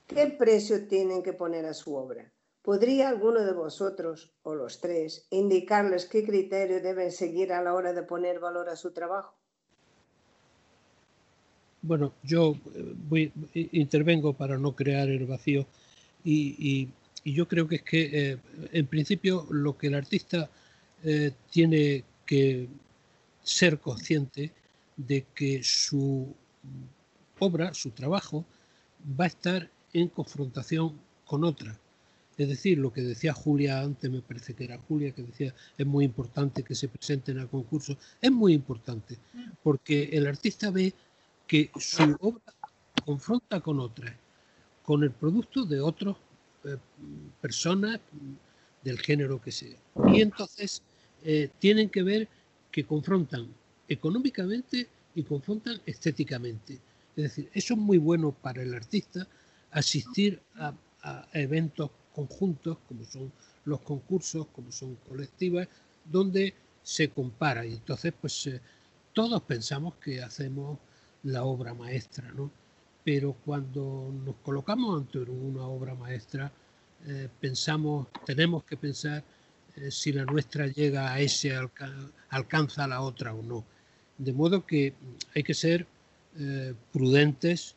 ¿qué precio tienen que poner a su obra? ¿Podría alguno de vosotros, o los tres, indicarles qué criterio deben seguir a la hora de poner valor a su trabajo? Bueno, yo eh, voy, intervengo para no crear el vacío y, yo creo que es que, eh, en principio, lo que el artista eh, tiene que ser consciente de que su obra, su trabajo, va a estar en confrontación con otra. Es decir, lo que decía Julia antes, me parece que era Julia, que decía es muy importante que se presenten al concurso. Es muy importante, porque el artista ve que su obra confronta con otra, con el producto de otras eh, personas del género que sea. Y entonces eh, tienen que ver que confrontan económicamente y confrontan estéticamente. Es decir, eso es muy bueno para el artista asistir a, eventos conjuntos como son los concursos, como son colectivas, donde se compara y entonces pues eh, todos pensamos que hacemos la obra maestra, ¿no? Pero cuando nos colocamos ante una obra maestra, eh, pensamos, tenemos que pensar si la nuestra llega a ese, alcanza a la otra o no. De modo que hay que ser eh, prudentes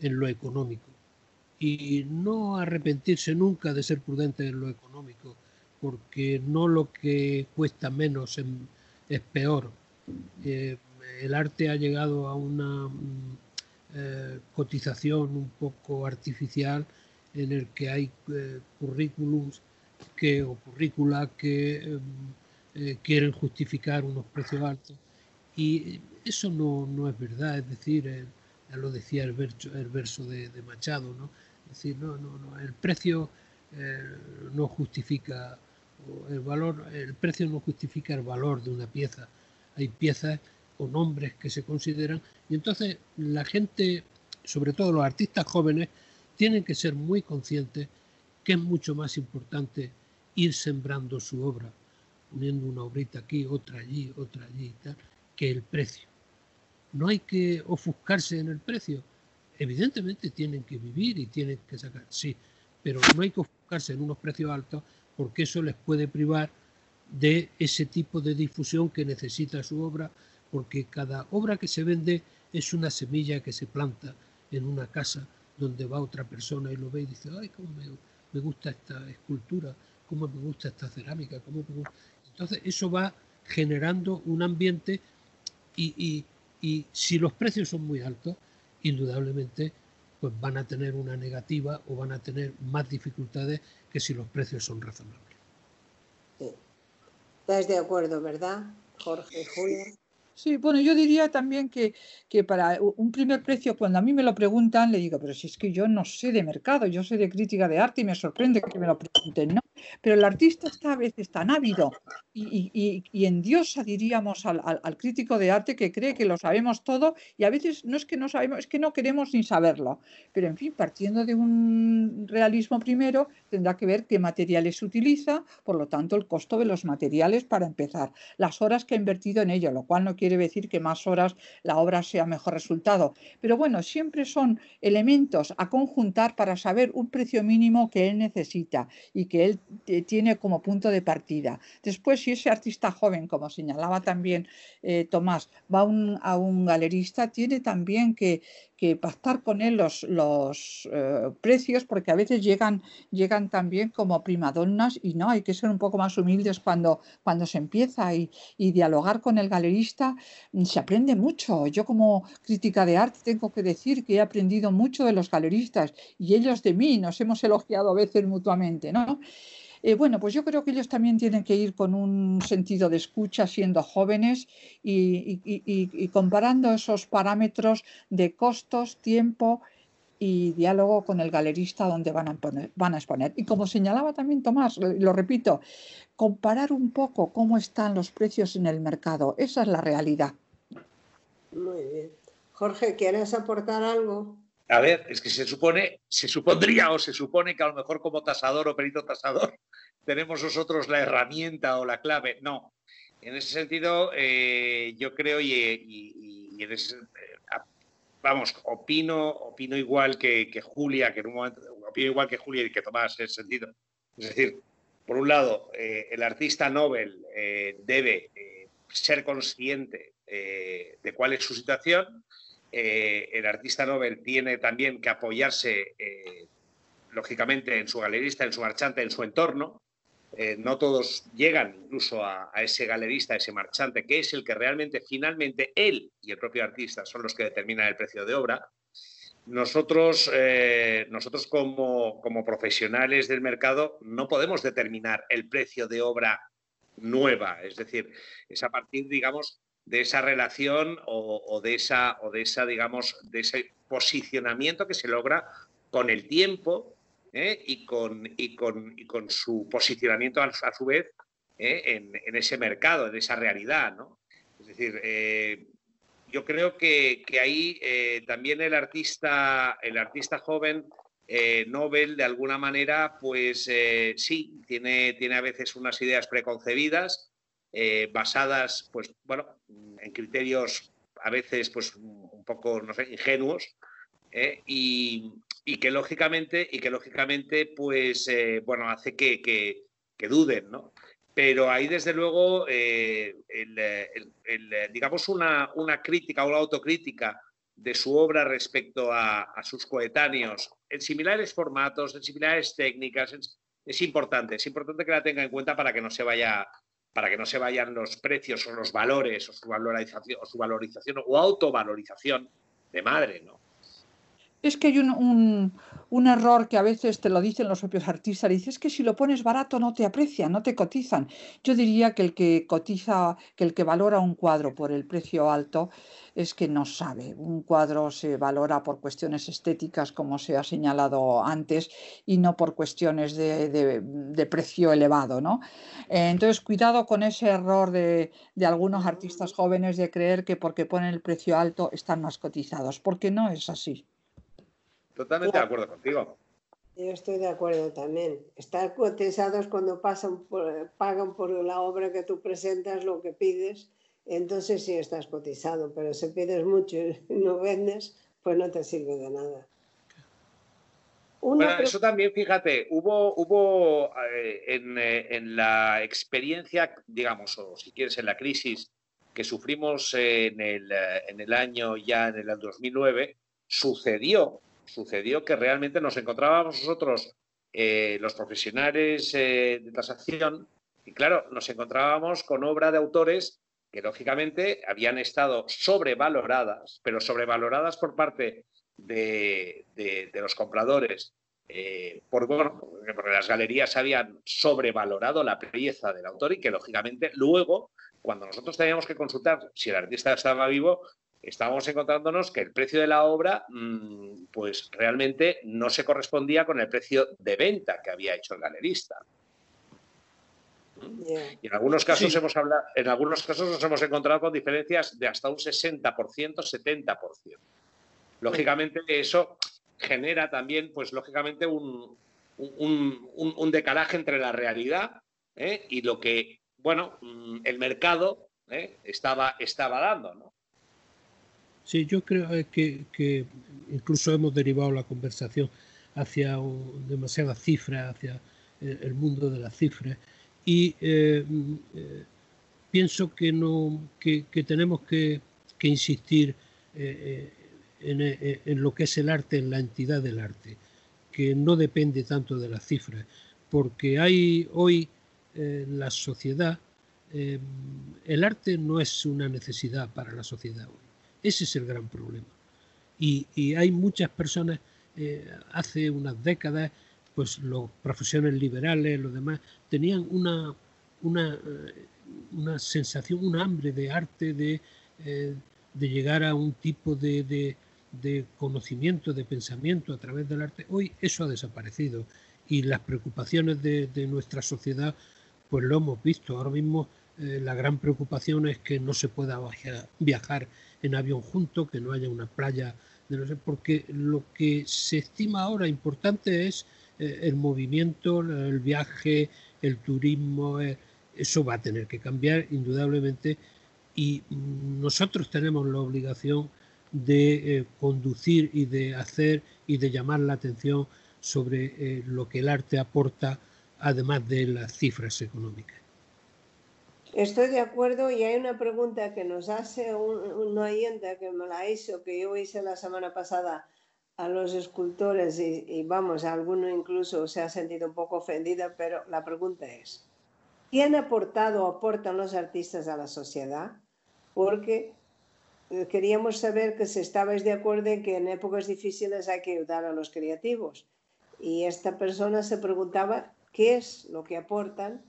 en lo económico y no arrepentirse nunca de ser prudentes en lo económico, porque no lo que cuesta menos es peor. Eh, el arte ha llegado a una cotización un poco artificial en el que hay currículums que, o currícula que em, eh, quieren justificar unos precios altos. Y eso no, no es verdad, es decir, ya lo decía el verso, el verso de, Machado, ¿no? Es decir, no, no, no, el precio eh, no justifica el valor, el precio no justifica el valor de una pieza. Hay piezas o nombres que se consideran y entonces la gente, sobre todo los artistas jóvenes, tienen que ser muy conscientes que es mucho más importante ir sembrando su obra, poniendo una obrita aquí, otra allí, otra allí y tal, que el precio. No hay que ofuscarse en el precio. Evidentemente tienen que vivir y tienen que sacar, sí, pero no hay que ofuscarse en unos precios altos porque eso les puede privar de ese tipo de difusión que necesita su obra, porque cada obra que se vende es una semilla que se planta en una casa donde va otra persona y lo ve y dice, ay, cómo me, me gusta esta escultura, cómo me gusta esta cerámica, cómo Entonces eso va generando un ambiente y, si los precios son muy altos, indudablemente pues van a tener una negativa o van a tener más dificultades que si los precios son razonables. Estás de acuerdo, ¿verdad, Jorge, Julia? Sí, bueno, yo diría también que, que, para un primer precio, cuando a mí me lo preguntan, le digo, pero si es que yo no sé de mercado, yo sé de crítica de arte y me sorprende que me lo pregunten, ¿no? Pero el artista está a veces tan ávido y, y, y en diosa, diríamos, al, al, al, crítico de arte que cree que lo sabemos todo y a veces no es que no sabemos, es que no queremos ni saberlo. Pero en fin, partiendo de un realismo primero, tendrá que ver qué materiales utiliza, por lo tanto, el costo de los materiales para empezar, las horas que ha invertido en ello, lo cual no quiere quiere decir que más horas la obra sea mejor resultado. Pero bueno, siempre son elementos a conjuntar para saber un precio mínimo que él necesita y que él eh, tiene como punto de partida. Después, si ese artista joven, como señalaba también eh, Tomás, va a un, a un galerista, tiene también que, que pactar con él los, los eh, precios, porque a veces llegan, llegan también como primadonnas y no, hay que ser un poco más humildes cuando, cuando se empieza y, y dialogar con el galerista mm, se aprende mucho. Yo como crítica de arte tengo que decir que he aprendido mucho de los galeristas y ellos de mí, nos hemos elogiado a veces mutuamente, ¿no? Eh, bueno, pues yo creo que ellos también tienen que ir con un sentido de escucha siendo jóvenes y, comparando esos parámetros de costos, tiempo y diálogo con el galerista donde van a, poner, van a exponer. Y como señalaba también Tomás, lo repito, comparar un poco cómo están los precios en el mercado. Esa es la realidad. Muy bien. Jorge, ¿quieres aportar algo? A ver, es que se supone, se supondría o se supone que a lo mejor como tasador o perito tasador <laughs> tenemos nosotros la herramienta o la clave. No, en ese sentido eh, yo creo y, y, y en ese, vamos, opino, opino igual que, que, Julia, que en un momento, opino igual que Julia y que Tomás en ese sentido. Es decir, por un lado, eh, el artista Nobel eh, debe eh, ser consciente de cuál es su situación el artista Nobel tiene también que apoyarse, lógicamente, en su galerista, en su marchante, en su entorno. Eh, no todos llegan incluso a, ese galerista, a ese marchante, que es el que realmente, finalmente, él y el propio artista son los que determinan el precio de obra. Nosotros, eh, nosotros como, como profesionales del mercado no podemos determinar el precio de obra nueva, es decir, es a partir, digamos, de esa relación o, o, de esa, o de esa, digamos, de ese posicionamiento que se logra con el tiempo ¿eh? y, con, y, con, y, con, su posicionamiento a, su vez ¿eh? en, ese mercado, en esa realidad. ¿no? Es decir, eh, yo creo que, que ahí también el artista, el artista joven Nobel, de alguna manera, pues sí, tiene, tiene a veces unas ideas preconcebidas, basadas, pues, bueno, en criterios a veces, pues, un poco, no sé, ingenuos, y, y, que lógicamente, y que lógicamente, pues, eh, bueno, hace que, que, duden, ¿no? Pero ahí, desde luego, eh, el, digamos, una, una crítica o una autocrítica de su obra respecto a, sus coetáneos en similares formatos, en similares técnicas, es importante, es importante que la tenga en cuenta para que no se vaya para que no se vayan los precios o los valores o su valorización o, su valorización, o autovalorización de madre, ¿no? Es que hay un, error que a veces te lo dicen los propios artistas. Dices que si lo pones barato no te aprecian, no te cotizan. Yo diría que el que cotiza, que el que valora un cuadro por el precio alto es que no sabe. Un cuadro se valora por cuestiones estéticas, como se ha señalado antes, y no por cuestiones de, precio elevado. ¿no? Eh, entonces, cuidado con ese error de algunos artistas jóvenes de creer que porque ponen el precio alto están más cotizados, porque no es así. Totalmente de acuerdo contigo. Yo estoy de acuerdo también. Estar cotizados cuando pasan por, pagan por la obra que tú presentas, lo que pides, entonces sí estás cotizado, pero si pides mucho y <laughs> no vendes, pues no te sirve de nada. Una bueno, eso también, fíjate, hubo, hubo eh, en, eh, en, la experiencia, digamos, o si quieres, en la crisis que sufrimos en el, eh, en el año ya en el 2009, sucedió sucedió que realmente nos encontrábamos nosotros, eh, los profesionales eh, de tasación, y claro, nos encontrábamos con obra de autores que lógicamente habían estado sobrevaloradas, pero sobrevaloradas por parte de, los compradores, eh, por, porque las galerías habían sobrevalorado la pieza del autor y que lógicamente luego cuando nosotros teníamos que consultar si el artista estaba vivo, estábamos encontrándonos que el precio de la obra, mm, pues realmente no se correspondía con el precio de venta que había hecho el galerista. Y en algunos casos hemos hablado, en algunos casos nos hemos encontrado con diferencias de hasta un 60%, 70%. Lógicamente eso genera también, pues lógicamente, un, un, decalaje entre la realidad ¿eh? y lo que, bueno, mm, el mercado ¿eh? estaba, estaba dando, ¿no? Sí, yo creo eh, que, incluso hemos derivado la conversación hacia demasiadas cifras, hacia el mundo de las cifras, y mm, pienso que, no, que, tenemos que, insistir en, lo que es el arte, en la entidad del arte que no depende tanto de las cifras, porque hay hoy en la sociedad, eh, el arte no es una necesidad para la sociedad hoy. Ese es el gran problema. Y, hay muchas personas, eh, hace unas décadas, pues los profesiones liberales, los demás, tenían una, una, eh, una sensación, un hambre de arte, de, de llegar a un tipo de, de conocimiento, de pensamiento a través del arte, hoy eso ha desaparecido y las preocupaciones de, nuestra sociedad, pues lo hemos visto. Ahora mismo eh, la gran preocupación es que no se pueda viajar en avión junto, que no haya una playa, de no sé, porque lo que se estima ahora importante es eh, el movimiento, el viaje, el turismo, eh, eso va a tener que cambiar indudablemente y nosotros tenemos la obligación de eh, conducir y de hacer y de llamar la atención sobre lo que el arte aporta, además de las cifras económicas. Estoy de acuerdo y hay una pregunta que nos hace un, oyente que me la hizo, que yo hice la semana pasada a los escultores y, vamos, alguno incluso se ha sentido un poco ofendida, pero la pregunta es, ¿quién ha aportado o aportan los artistas a la sociedad? Porque eh, queríamos saber que si estabais de acuerdo en que en épocas difíciles hay que ayudar a los creativos. Y esta persona se preguntaba qué es lo que aportan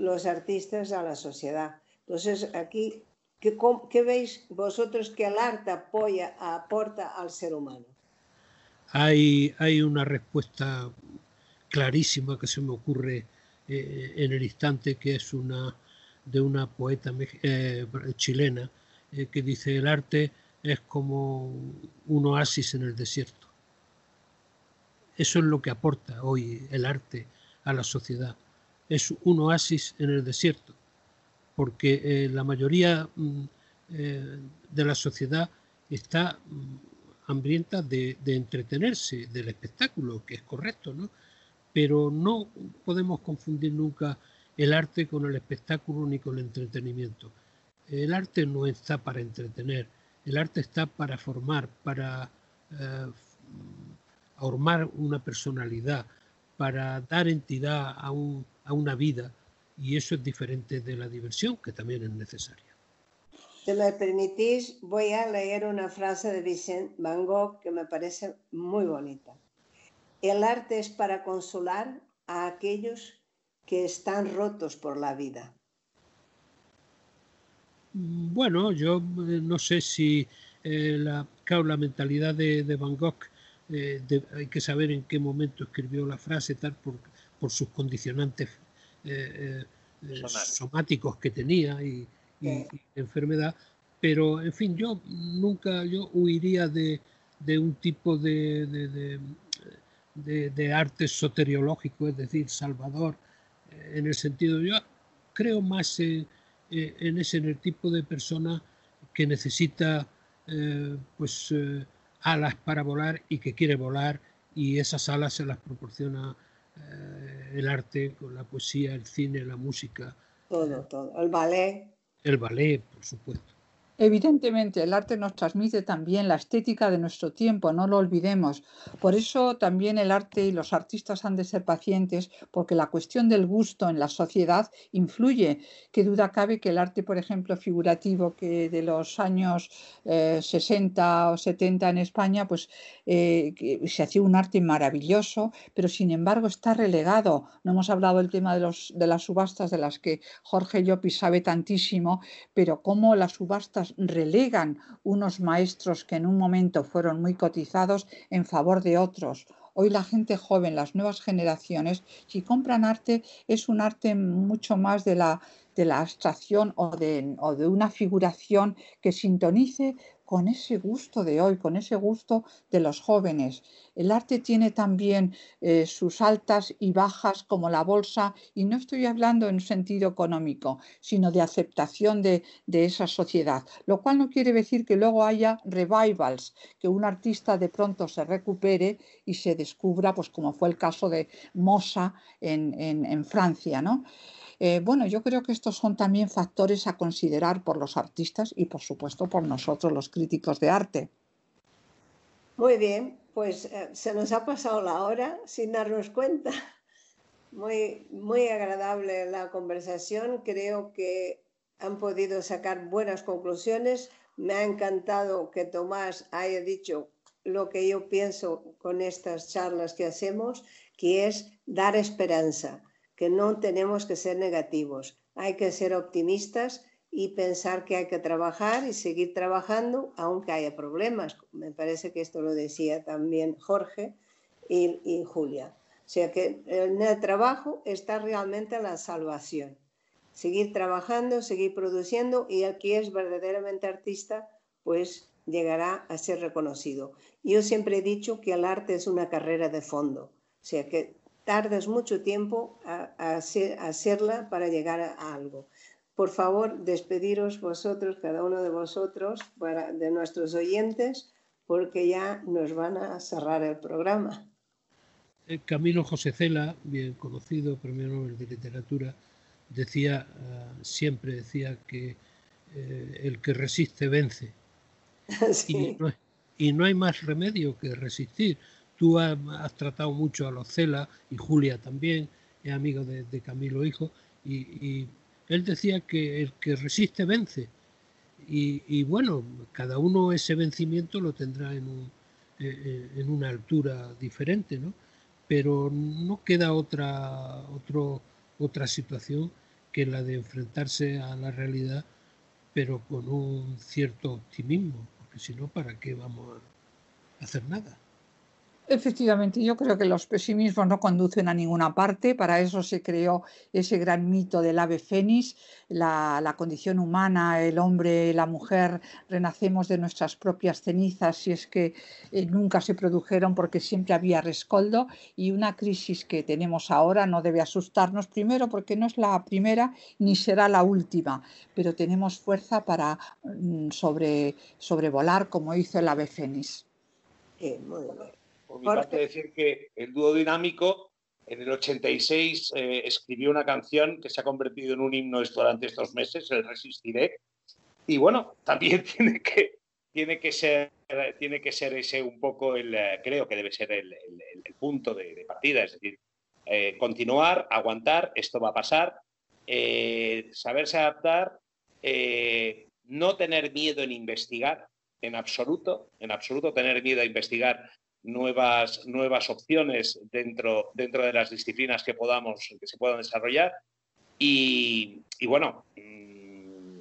los artistas a la sociedad. Entonces, aquí, ¿qué, veis vosotros que el arte apoya, aporta al ser humano? Hay, hay una respuesta clarísima que se me ocurre eh, en el instante, que es una de una poeta eh, chilena eh, que dice el arte es como un oasis en el desierto. Eso es lo que aporta hoy el arte a la sociedad. Es un oasis en el desierto, porque eh, la mayoría mm, eh, de la sociedad está mm, hambrienta de, entretenerse, del espectáculo, que es correcto, ¿no? Pero no podemos confundir nunca el arte con el espectáculo ni con el entretenimiento. El arte no está para entretener, el arte está para formar, para eh, formar una personalidad, para dar entidad a, una vida y eso es diferente de la diversión que también es necesaria. Si me permitís, voy a leer una frase de Vincent Van Gogh que me parece muy bonita. El arte es para consolar a aquellos que están rotos por la vida. Bueno, yo eh, no sé si eh, la, la mentalidad de, Van Gogh, eh, hay que saber en qué momento escribió la frase, tal, por, por sus condicionantes somáticos que tenía y, enfermedad. Pero, en fin, yo nunca, yo huiría de, un tipo de, de, arte soteriológico, es decir, salvador, en el sentido, yo creo más en eh, en ese en el tipo de persona que necesita eh, pues eh, alas para volar y que quiere volar y esas alas se las proporciona el arte con la poesía, el cine, la música. Todo, todo. El ballet. El ballet, por supuesto. Evidentemente, el arte nos transmite también la estética de nuestro tiempo, no lo olvidemos. Por eso también el arte y los artistas han de ser pacientes, porque la cuestión del gusto en la sociedad influye. Qué duda cabe que el arte, por ejemplo, figurativo que de los años 60 eh, o 70 en España, pues eh, se hacía un arte maravilloso, pero sin embargo está relegado. No hemos hablado del tema de, los, de las subastas de las que Jorge Llopis sabe tantísimo, pero cómo las subastas relegan unos maestros que en un momento fueron muy cotizados en favor de otros Hoy la gente joven, las nuevas generaciones, si compran arte, es un arte mucho más de la, de la abstracción o de, o de una figuración que sintonice con ese gusto de hoy, con ese gusto de los jóvenes. El arte tiene también eh, sus altas y bajas como la bolsa, y no estoy hablando en sentido económico, sino de aceptación de, de esa sociedad, lo cual no quiere decir que luego haya revivals, que un artista de pronto se recupere y se descubra, pues como fue el caso de Mossa en, en, en Francia, ¿no? Eh, bueno, yo creo que estos son también factores a considerar por los artistas y por supuesto por nosotros los críticos de arte. Muy bien, pues eh, se nos ha pasado la hora sin darnos cuenta. Muy, muy agradable la conversación. Creo que han podido sacar buenas conclusiones. Me ha encantado que Tomás haya dicho lo que yo pienso con estas charlas que hacemos, que es dar esperanza que no tenemos que ser negativos, hay que ser optimistas y pensar que hay que trabajar y seguir trabajando aunque haya problemas. Me parece que esto lo decía también Jorge y, Julia. O sea que en el trabajo está realmente la salvación. Seguir trabajando, seguir produciendo y que es verdaderamente artista, pues llegará a ser reconocido. Yo siempre he dicho que el arte es una carrera de fondo. O sea que tardas mucho tiempo a, hacerla para llegar a, algo. Por favor, despediros vosotros, cada uno de vosotros, de nuestros oyentes, porque ya nos van a cerrar el programa. Eh, Camilo José Cela, bien conocido, premio Nobel de Literatura, decía, eh, siempre decía que eh, el que resiste vence. <laughs> y no hay más remedio que resistir. Tú has, tratado mucho a los Cela y Julia también, es amigo de, Camilo Hijo, y, él decía que el que resiste vence. Y, bueno, cada uno ese vencimiento lo tendrá en, un, en una altura diferente, ¿no? Pero no queda otra, otra situación que la de enfrentarse a la realidad, pero con un cierto optimismo, porque si no, ¿para qué vamos a hacer nada? Efectivamente, yo creo que los pesimismos no conducen a ninguna parte. Para eso se creó ese gran mito del ave fénix, la, condición humana, el hombre, la mujer, renacemos de nuestras propias cenizas si es que eh, nunca se produjeron porque siempre había rescoldo y una crisis que tenemos ahora no debe asustarnos primero porque no es la primera ni será la última, pero tenemos fuerza para mm, sobre, sobrevolar como hizo el ave fénix. muy por mi parte decir que el dúo dinámico en el 86 eh, escribió una canción que se ha convertido en un himno durante estos meses, el Resistiré. Y bueno, también <laughs> tiene que, tiene que, ser, tiene que ser ese un poco el, eh, creo que debe ser el, punto de, partida, es decir, eh, continuar, aguantar, esto va a pasar, saberse adaptar, no tener miedo en investigar, en absoluto, en absoluto tener miedo a investigar nuevas, nuevas opciones dentro, dentro de las disciplinas que, podamos, que se puedan desarrollar y, bueno, mm,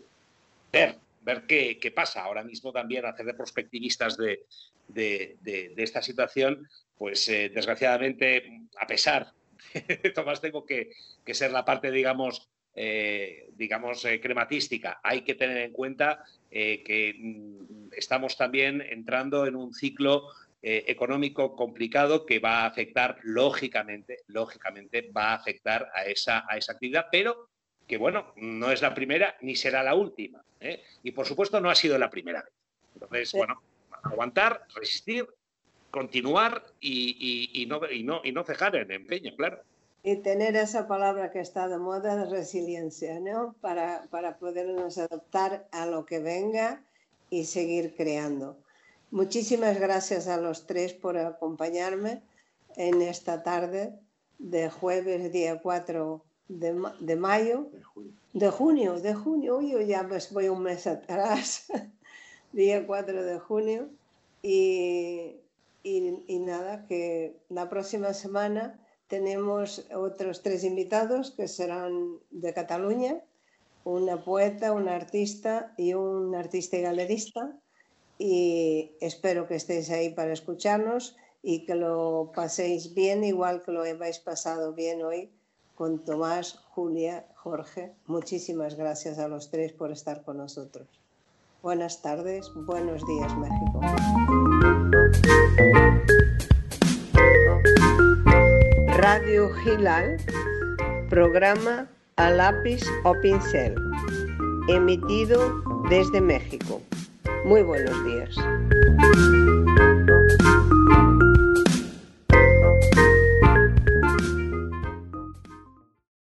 ver, ver qué, qué, pasa. Ahora mismo también hacer de prospectivistas de, de, de, esta situación, pues eh, desgraciadamente, a pesar, <laughs> Tomás, tengo que, que, ser la parte, digamos, eh, digamos, eh, crematística. Hay que tener en cuenta que mm, estamos también entrando en un ciclo eh, económico complicado que va a afectar lógicamente, lógicamente va a afectar a esa, a esa actividad, pero que bueno, no es la primera ni será la última. ¿eh? Y por supuesto no ha sido la primera vez. Entonces, bueno, aguantar, resistir, continuar y, no, y, no, y no cejar en empeño, claro. Y tener esa palabra que está de moda de resiliencia, ¿no? Para, para podernos adaptar a lo que venga y seguir creando. Muchísimas gracias a los tres por acompañarme en esta tarde de jueves día 4 de, mayo, de junio, de junio, uy, ya me voy un mes atrás, <laughs> día 4 de junio, y y, nada, que la próxima semana tenemos otros tres invitados que serán de Cataluña, una poeta, un artista y un artista y galerista. Y espero que estéis ahí para escucharnos y que lo paséis bien, igual que lo habéis pasado bien hoy con Tomás, Julia, Jorge. Muchísimas gracias a los tres por estar con nosotros. Buenas tardes, buenos días México. Radio Gilal, programa a lápiz o pincel, emitido desde México. Muy buenos días.